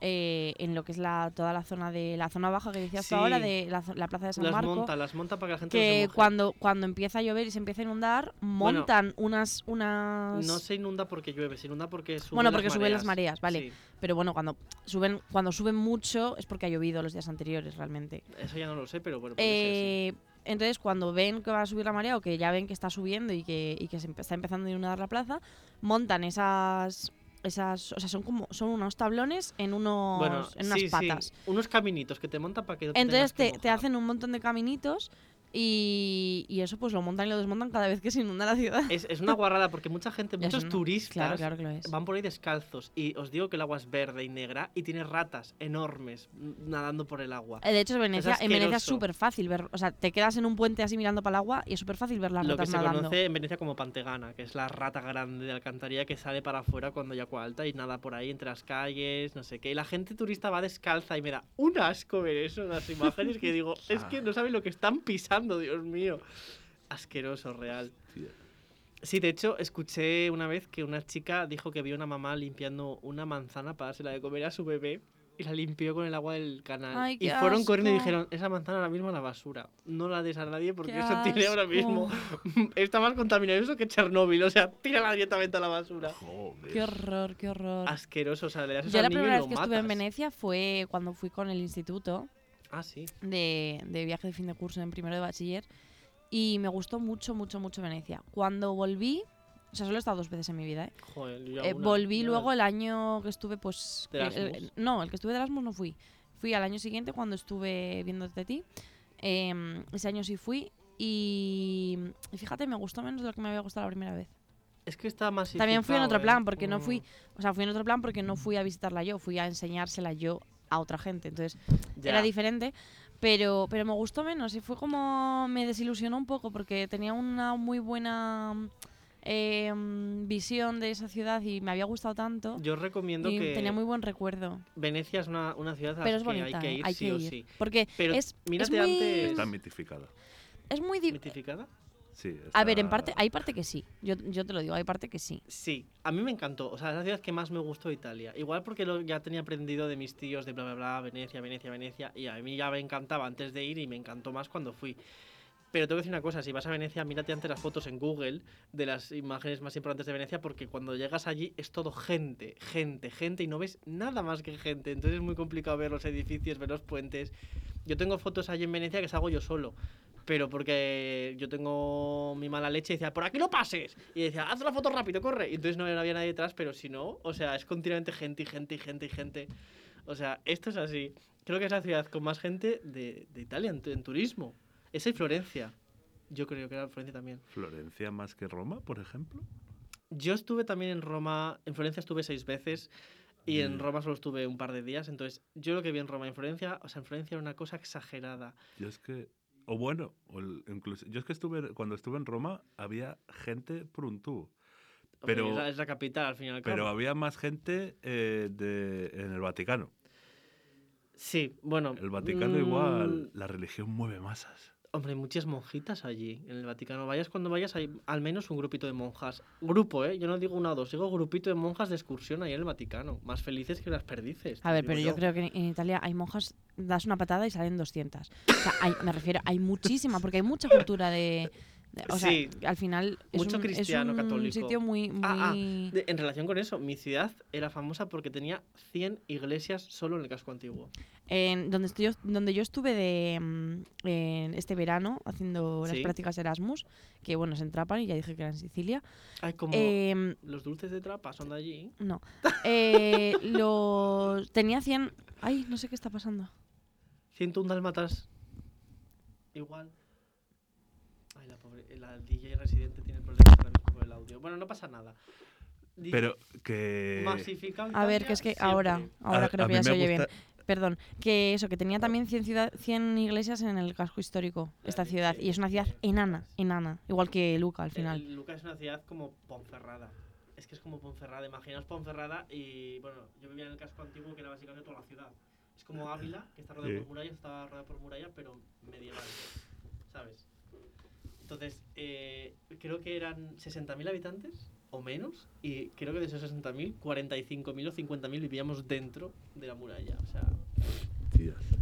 eh, en lo que es la, toda la zona de la zona baja que decías tú ahora, de la, la plaza de San las Marco. monta, las monta para que la gente no se cuando, cuando empieza a llover y se empieza a inundar, montan unas, unas... No se inunda porque llueve, se inunda porque suben Bueno, las porque suben las mareas, vale. Sí, Pero bueno, cuando suben, cuando suben mucho es porque ha llovido los días anteriores, realmente. eso ya no lo sé, pero bueno, puede ser, sí. Eh, entonces, cuando ven que va a subir la marea o que ya ven que está subiendo y que, y que se está empezando a inundar la plaza, montan esas, esas, o sea, son como son unos tablones en unos, Bueno, en unas sí, sí, patas. Unos caminitos que te montan para que no te Entonces te, hacen un montón de caminitos y, y eso pues lo montan y lo desmontan cada vez que se inunda la ciudad. Es, es una guarrada porque mucha gente, muchos turistas Claro, claro que lo es. van por ahí descalzos y os digo que el agua es verde y negra y tiene ratas enormes nadando por el agua. Eh, De hecho, en Venecia, en Venecia es súper fácil ver, o sea, te quedas en un puente así mirando para el agua y es súper fácil ver las Lo que ratas se nadando. conoce en Venecia como pantegana, que es la rata grande de alcantarilla que sale para afuera cuando hay agua alta y nada por ahí entre las calles, no sé qué. Y la gente turista va descalza y me da un asco ver eso en las imágenes que digo, [laughs] es que no saben lo que están pisando, Dios mío. Asqueroso, real. Hostia. Sí, de hecho, escuché una vez que una chica dijo que vio una mamá limpiando una manzana para dársela de comer a su bebé y la limpió con el agua del canal. Ay, y fueron corriendo y asco. dijeron, esa manzana ahora mismo a la basura. No la des a nadie porque Qué eso tiene ahora asco. mismo... [laughs] Está más contaminado eso que Chernóbil. O sea, tírala directamente a la basura. Joder. Qué horror, qué horror. Asqueroso, o sea, le das Yo la primera vez que estuve en. Venecia fue cuando fui con el instituto Ah, sí. de, de viaje de fin de curso en primero de bachiller y me gustó mucho, mucho, mucho Venecia. Cuando volví, o sea, solo he estado dos veces en mi vida, ¿eh? Joder, yo Eh, una- volví yo- luego el año que estuve, pues... ¿De que- el- Erasmus? no, el que estuve de Erasmus no fui. Fui al año siguiente cuando estuve viendo de ti. Em, ese año sí fui y, fíjate, me gustó menos de lo que me había gustado la primera vez. Es que está más También fui en otro plan porque no Mm. fui, o sea, fui en otro plan porque no fui a visitarla yo, fui a enseñársela yo a otra gente. Entonces, era diferente, pero, pero me gustó menos y fue como me desilusionó un poco porque tenía una muy buena eh, visión de esa ciudad y me había gustado tanto Yo recomiendo y que tenía muy buen recuerdo. Venecia es una, una ciudad a Pero la es que bonita, hay que ir hay sí que o ir. sí. Porque Pero es, es mírate muy, antes- Está mitificada. es muy... ¿Mitificada? Sí, A ver, en parte, hay parte que sí. Yo, yo te lo digo, hay parte que sí. Sí, a mí me encantó. O sea, es la ciudad que más me gustó de Italia. Igual porque lo, ya tenía aprendido de mis tíos de bla, bla, bla, Venecia, Venecia, Venecia. Y a mí ya me encantaba antes de ir y me encantó más cuando fui. Pero tengo que decir una cosa, si vas a Venecia, mírate antes las fotos en Google de las imágenes más importantes de Venecia, porque cuando llegas allí es todo gente, gente, gente, y no ves nada más que gente. Entonces es muy complicado ver los edificios, ver los puentes. Yo tengo fotos allí en Venecia que salgo yo solo. Pero porque yo tengo mi mala leche y decía, por aquí no pases. Y decía, haz la foto rápido, corre. Y entonces no había nadie detrás, pero si no, o sea, es continuamente gente y gente y gente y gente. O sea, esto es así. Creo que es la ciudad con más gente de, de Italia en, en turismo. Esa y Florencia. Yo creo que era Florencia también. Florencia más que Roma, por ejemplo. Yo estuve también en Roma, en Florencia estuve seis veces y en Mm. Roma solo estuve un par de días. Entonces, yo lo que vi en Roma y en Florencia, o sea, en Florencia era una cosa exagerada. Yo es que. O bueno, o el- incluso. Yo es que estuve. Cuando estuve en Roma, había gente por un tubo. Hombre, Pero- es, la, es la capital al fin y al cabo. Pero había más gente eh, de, en el Vaticano. Sí, bueno. El Vaticano mm, igual. La religión mueve masas. Hombre, hay muchas monjitas allí, en el Vaticano. Vayas cuando vayas, hay al menos un grupito de monjas. Grupo, ¿eh? Yo no digo una o dos, digo grupito de monjas de excursión ahí en el Vaticano. Más felices que las perdices. A ver, pero yo creo que en Italia hay monjas, das una patada y salen 200. O sea, hay- me refiero, hay muchísima, porque hay mucha cultura de, O sea, Sí. al final es Mucho un, es cristiano un católico. sitio muy... muy... Ah, ah, de- en relación con eso, mi ciudad era famosa porque tenía 100 iglesias solo en el casco antiguo. En donde, estoy, yo- donde yo estuve de, mm, en este verano haciendo las Sí. prácticas Erasmus, que bueno, es en Trapan y ya dije que era en Sicilia. Ay, como em, los dulces de trapa son de allí. no. Eh, [laughs] los, tenía 100... Ay, no sé qué está pasando. 101 dálmatas. Igual. La DJ residente tiene problemas ahora mismo con el audio. Bueno, no pasa nada. Di- Pero que... Masificado A ver, Italia que es que siempre. ahora, ahora a- creo a que mí ya se me oye bien. gusta- Perdón, que eso, que tenía también 100, ciudad, 100 iglesias en el casco histórico, esta ciudad. Y es una ciudad enana, enana, igual que Luca al final. El- Luca es una ciudad como Ponferrada. Es que es como Ponferrada. Imaginaos Ponferrada y, bueno, yo vivía en el casco antiguo que era básicamente toda la ciudad. Es como Ávila, que está rodeada Sí. por murallas, está rodeada por murallas, pero medieval. ¿Sabes? Entonces, eh, creo que eran 60.000 habitantes o menos. Y creo que de esos 60.000, 45.000 o 50.000 vivíamos dentro de la muralla. O sea,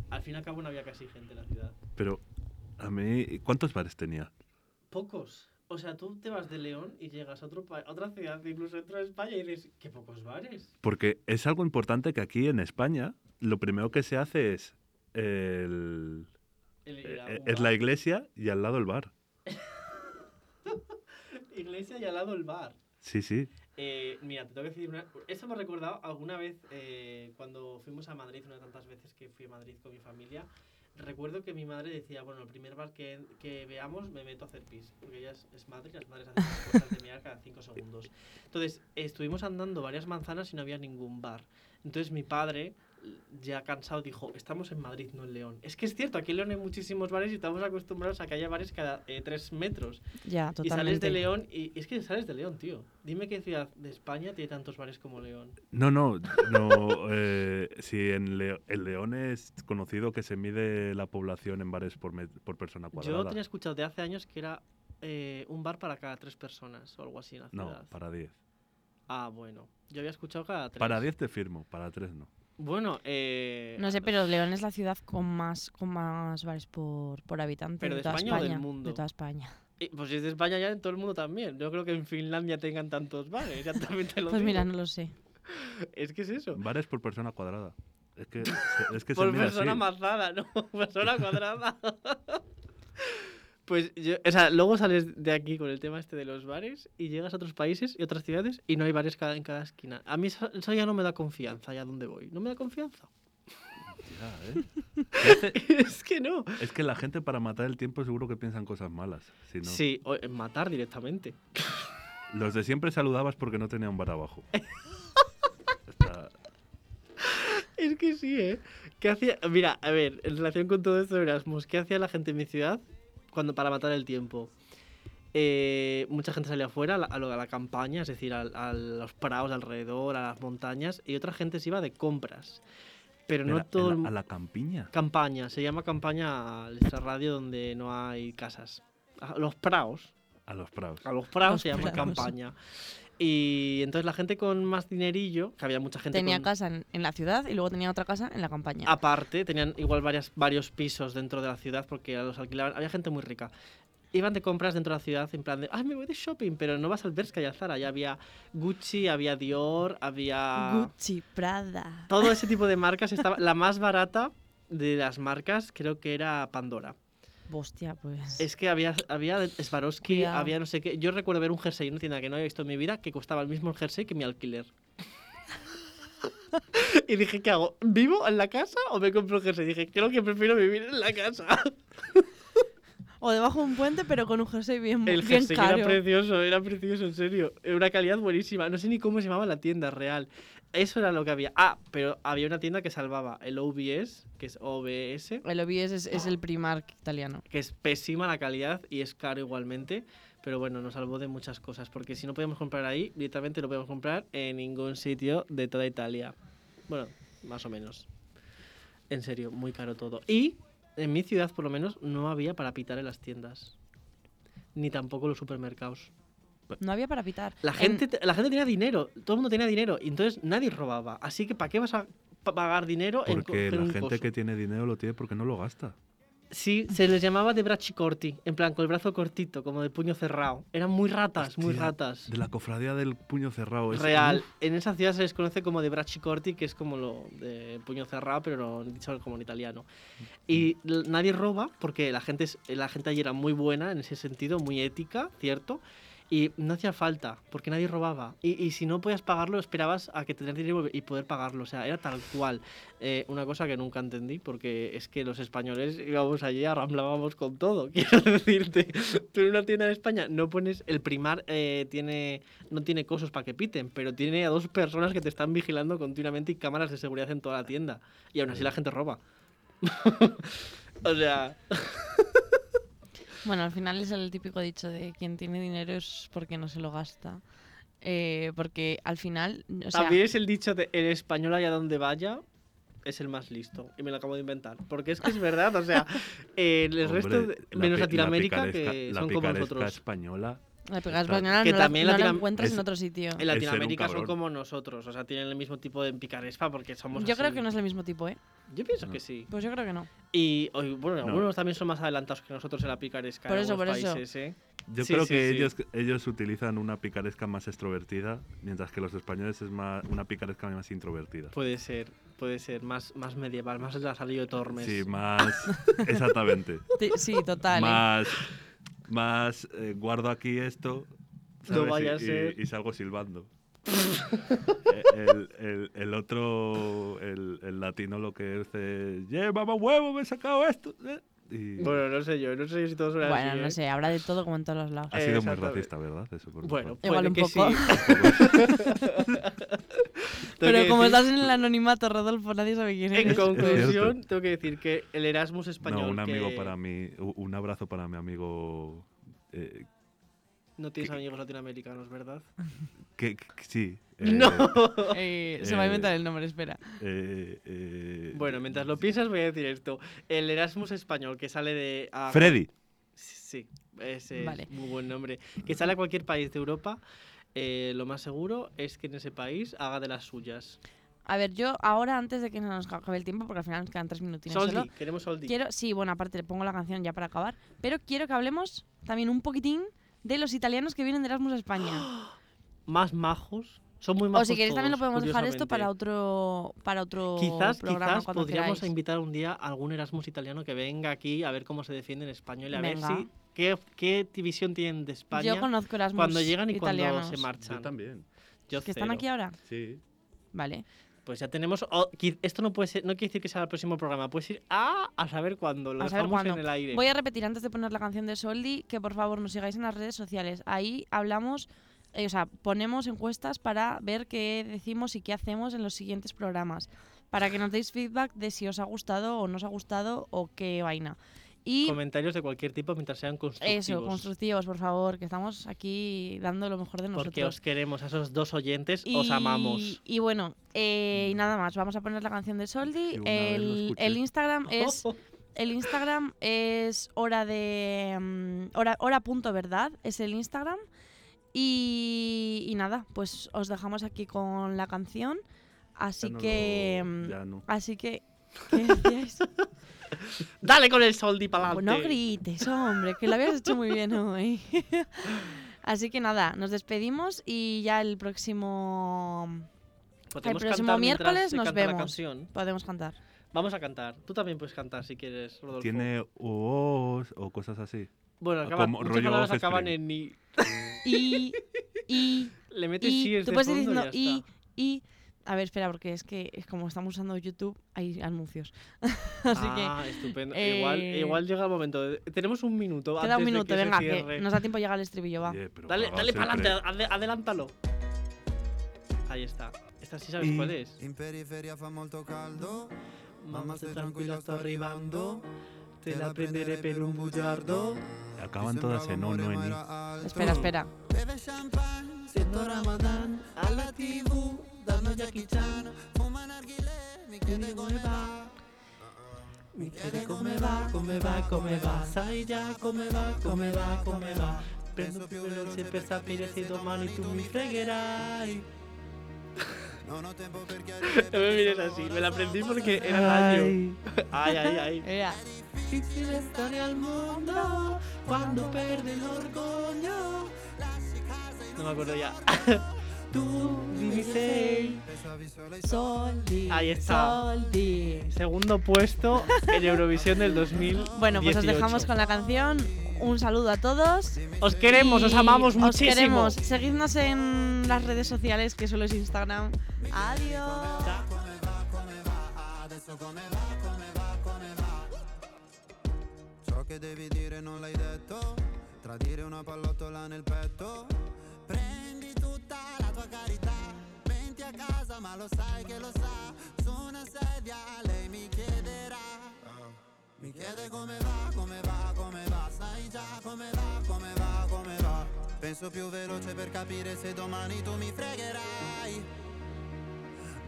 al fin y al cabo no había casi gente en la ciudad. Pero a mí... ¿Cuántos bares tenía? Pocos. O sea, tú te vas de León y llegas a, otro pa- a otra ciudad, incluso dentro de España, y dices, qué pocos bares. Porque es algo importante que aquí en España lo primero que se hace es el, El a eh, es la iglesia y al lado el bar. [laughs] iglesia y al lado el bar. Sí, sí. Eh, mira, te tengo que decir una... Eso me ha recordado alguna vez eh, cuando fuimos a Madrid, una de tantas veces que fui a Madrid con mi familia. Recuerdo que mi madre decía, bueno, el primer bar que, que veamos me meto a hacer pis, porque ella es, es madre y las madres hacen cosas de mirar cada cinco segundos. Entonces, estuvimos andando varias manzanas y no había ningún bar. Entonces mi padre, ya cansado, dijo, estamos en Madrid, no en León. Es que es cierto, aquí en León hay muchísimos bares y estamos acostumbrados a que haya bares cada eh, tres metros. Ya, Y sales totalmente. de León y es que sales de León, tío. Dime qué ciudad de España tiene tantos bares como León. No, no, no. eh, si en, Leo- en León es conocido que se mide la población en bares por, persona Yo cuadrada. tenía escuchado de hace años que era eh, un bar para cada tres personas o algo así en la No, ciudad. para 10. Ah, bueno. Yo había escuchado cada tres. Para 10 te firmo, para 3 no. Bueno, eh, No sé, pero León es la ciudad con más, con más bares por, por habitante ¿Pero de, de toda España o del España. mundo? De toda España. eh, pues si es de España ya en todo el mundo también. Yo creo que en Finlandia tengan tantos bares, ya también te lo Pues mira, digo. no lo sé. [laughs] Es que es eso. Bares por persona cuadrada. Es que, se- es que se Por mide persona así. mazada, ¿no? [laughs] persona cuadrada. [laughs] pues yo, o sea, luego sales de aquí con el tema este de los bares y llegas a otros países y otras ciudades y no hay bares cada, en cada esquina. A mí eso, eso ya no me da confianza, allá donde voy. No me da confianza. Ya, ¿eh? [laughs] Es que no. Es que la gente para matar el tiempo seguro que piensan cosas malas. Si no, Sí, o en matar directamente. [laughs] Los de siempre saludabas porque no tenían bar abajo. [laughs] Está- Es que sí, ¿eh? ¿Qué hacía? Mira, a ver, en relación con todo esto de Erasmus, ¿qué hacía la gente en mi ciudad cuando para matar el tiempo? Eh, mucha gente salía afuera a la, a a la campaña, es decir, al- a, los prados alrededor, a las montañas, y otra gente se iba de compras. Pero no todo ¿en el la- ¿A la campiña? Campaña, se llama campaña al extrarradio donde no hay casas. A los praos, A los prados. a los praos Los se llama praos. campaña. Y entonces la gente con más dinerillo, que había mucha gente Tenía con- casa en, en la ciudad y luego tenía otra casa en la campaña. Aparte, tenían igual varias, varios pisos dentro de la ciudad porque los alquilaban. Había gente muy rica. Iban de compras dentro de la ciudad en plan de, ay, me voy de shopping, pero no vas al Bershka y al Zara. Ya había Gucci, había Dior, había... Gucci, Prada. Todo ese tipo de marcas. Estaba... La más barata de las marcas creo que era Pandora. Hostia, pues. Es que había, había Swarovski, Cuidado. había no sé qué. Yo recuerdo ver un jersey en una tienda que no había visto en mi vida que costaba el mismo jersey que mi alquiler. [laughs] y dije, ¿qué hago? ¿Vivo en la casa o me compro un jersey? dije, creo que prefiero vivir en la casa. O debajo de un puente, pero con un jersey bien, El bien jersey caro. era precioso, era precioso, en serio. Era una calidad buenísima. No sé ni cómo se llamaba la tienda real. Eso era lo que había. Ah, pero había una tienda que salvaba el OBS, que es OBS, El OBS es, es el Primark italiano. que es pésima la calidad y es caro igualmente. Pero bueno, nos salvó de muchas cosas. Porque si no podíamos comprar ahí, directamente no podíamos comprar en ningún sitio de toda Italia. Bueno, más o menos. En serio, muy caro todo. Y en mi ciudad, por lo menos, no había para pitar en las tiendas. Ni tampoco los supermercados. No había para pitar. La En- gente, te- la gente tenía dinero, todo el mundo tenía dinero, y entonces nadie robaba. Así que, ¿para qué vas a pa- pagar dinero en Porque coger la un gente coso? que tiene dinero lo tiene porque no lo gasta. Sí, se les llamaba de bracci corti, en plan con el brazo cortito, como de puño cerrado. Eran muy ratas, muy ratas. De la cofradía del puño cerrado. ese, Real. uf, En esa ciudad se les conoce como de bracci corti, que es como lo de puño cerrado, pero no- dicho como en italiano. Y nadie roba porque la gente, es- la gente allí era muy buena en ese sentido, muy ética, ¿cierto? Y no hacía falta, porque nadie robaba. Y, y si no podías pagarlo, esperabas a que tener dinero y poder pagarlo. O sea, era tal cual. Eh, una cosa que nunca entendí, porque es que los españoles íbamos allí, arramblábamos con todo. [laughs] Quiero decirte, tú en una tienda de España no pones. El primar eh, tiene, no tiene cosas para que piten, pero tiene a dos personas que te están vigilando continuamente y cámaras de seguridad en toda la tienda. Y aún así la gente roba. [laughs] o sea, [laughs] Bueno, al final es el típico dicho de quien tiene dinero es porque no se lo gasta. Eh, porque al final, o sea, también es el dicho de el español allá donde vaya es el más listo. Y me lo acabo de inventar. Porque es que es verdad, o sea, [laughs] eh, el hombre, resto, de- menos la Latinoamérica, que son como nosotros. española. La está- española que no, la, también no la encuentras es- en otro sitio. En Latinoamérica son como nosotros, o sea, tienen el mismo tipo de picarespa porque somos Yo creo que no es el mismo tipo, ¿eh? Yo pienso No. que sí. Pues yo creo que no. Y bueno, No. algunos también son más adelantados que nosotros en la picaresca Por en eso, por eso. países, ¿eh? Yo Sí, creo sí, que sí. ellos, ellos utilizan una picaresca más extrovertida, mientras que los españoles es más, una picaresca más introvertida. Puede ser, puede ser, más, más medieval, más la salido de Tormes. Sí, más. [laughs] exactamente. Sí, total. ¿eh? Más. Eh, guardo aquí esto. No vaya y, a ser. y- y salgo silbando. [laughs] Eh, el, el- el otro. El, el latino lo que dice. ¡Yeah, mamá huevo! Me he sacado esto. Eh". Y Bueno, no sé yo, no sé si todos son Bueno, así, no ¿eh? sé, habrá de todo como en todos los lados. ha sido muy racista, ¿verdad? Eso por Bueno. Igual un que poco. sí. [laughs] [laughs] Pero como decir- estás en el anonimato, Rodolfo, nadie sabe quién En eres. conclusión, tengo que decir que el Erasmus español. no, un amigo que- para mí. Un abrazo para mi amigo. eh, No tienes amigos latinoamericanos, ¿verdad? [laughs] que, sí. eh, No. [laughs] Eh, se va a Eh, inventar el nombre, espera. eh, eh, Bueno, mientras lo piensas voy a decir esto. El Erasmus español que sale de... a- Freddy. Sí, ese Vale. es muy buen nombre. Que sale a cualquier país de Europa, eh, lo más seguro es que en ese país haga de las suyas. A ver, yo ahora, antes de que nos acabe el tiempo, porque al final nos quedan tres minutines Soldi, solo, queremos Soldi. quiero, sí, bueno, aparte le pongo la canción ya para acabar, pero quiero que hablemos también un poquitín de los italianos que vienen de Erasmus a España. [gasps] Más majos. Son muy o majos si queréis también lo podemos dejar esto para otro, para otro Quizás, programa quizás cuando podríamos queráis. invitar un día a algún Erasmus italiano que venga aquí a ver cómo se defiende en español y a Venga. ver si qué, qué división tienen de España Yo conozco Erasmus cuando llegan y italianos. cuando se marchan. Yo también. Yo ¿Que están aquí ahora? Sí. Vale. Pues ya tenemos. oh, esto no puede ser, no quiere decir que sea el próximo programa. Puedes ir a, a saber cuándo. Lo A dejamos cuándo. en el aire. Voy a repetir antes de poner la canción de Soldi que por favor nos sigáis en las redes sociales. Ahí hablamos, eh, o sea, ponemos encuestas para ver qué decimos y qué hacemos en los siguientes programas. Para que nos deis feedback de si os ha gustado o no os ha gustado o qué vaina. Y Comentarios de cualquier tipo mientras sean constructivos. eso, constructivos, por favor, que estamos aquí dando lo mejor de nosotros. Porque os queremos, a esos dos oyentes y, os amamos. Y bueno, eh, y nada más, vamos a poner la canción de Soldi. El, Instagram [laughs] es el Instagram es hora de mm, hora hora punto verdad es el Instagram y, y nada pues os dejamos aquí con la canción así Ya no que lo- mm, ya no. así que. [laughs] Dale con el Soldi para Pues no grites hombre que lo habías hecho muy bien hoy [laughs] así que nada nos despedimos y ya el próximo el próximo miércoles nos vemos canción. podemos cantar Vamos a cantar. Tú también puedes cantar si quieres, Rodolfo. Tiene oos o cosas así. Bueno, acaba, como muchas rollo palabras acaban en ni. y y [laughs] Le metes sí tú de puedes ir diciendo y ya y está. y a ver espera porque es que es como estamos usando YouTube hay anuncios [laughs] así ah, estupendo. eh, Igual, igual llega el momento. de- Tenemos un minuto. que queda un antes de minuto que se venga que nos da tiempo llegar al estribillo va Oye, Dale, dale para adelante, ade- adelántalo. Ahí está. Esta sí sabes cuál es. In periferia fa molto caldo. Mamma, stai tranquilla, sto arrivando. Te la prenderé per un bugiardo. Acaban todas en o, no en espera espera Beve champagne, Siendo Ramadán a la TV, dando Jackie Chan. fuma narghile, mi chiede come va. Mi chiede come va, come va, come va. Sai già come va, come va, come va. Prendo più veloce per sapere se domani tu mi fregherai. No [laughs] me mires así, me la aprendí porque era año. Ay, ay, ay. [laughs] Era. Difícil storia al mondo quando perde el orgoglio. No me acuerdo ya. [laughs] Tú. Ahí está. Segundo puesto en Eurovisión del 2000. [laughs] Bueno, pues os dejamos con la canción. Un saludo a todos. Os queremos, os amamos Os muchísimo. queremos. Seguidnos en las redes sociales, que solo es Instagram. Adiós. Ciò che devi dire non l'hai detto, tradire una pallottola nel petto. Ma lo sai che lo sa. Su una sedia lei mi chiederà. Mi chiede come va, come va, come va, sai già come va, come va, come va. Penso più veloce per capire se domani tu mi fregherai.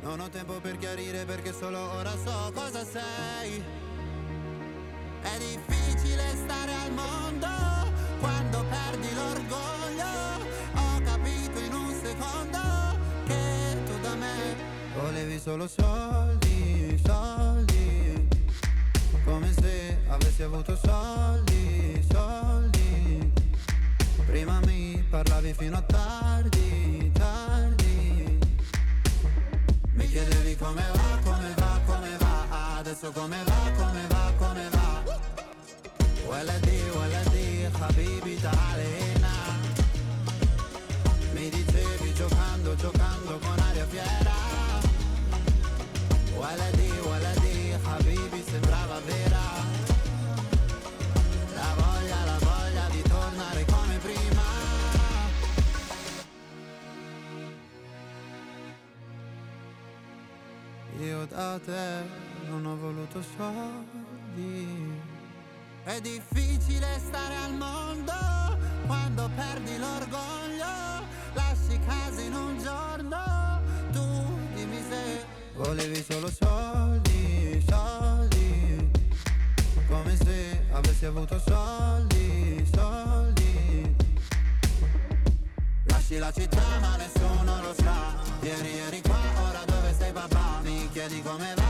Non ho tempo per chiarire perché solo ora so cosa sei. È difficile stare al mondo quando perdi l'orgoglio. volevi solo soldi, soldi. Come se avessi avuto soldi, soldi. Prima mi parlavi fino a tardi, tardi. Mi chiedevi come va, come va, come va. Adesso come va, come va, come va. ولدي ولدي حبيبي تعالي هنا Mi dicevi giocando, giocando con aria fiera ولدي ولدي حبيبي sembrava vera La voglia, la voglia di tornare come prima Io da te non ho voluto soldi è difficile stare al mondo quando perdi l'orgoglio, lasci casa in un giorno, tu dimmi se volevi solo soldi, soldi, come se avessi avuto soldi, soldi. Lasci la città ma nessuno lo sa, ieri eri qua, ora dove sei papà? Mi chiedi come va,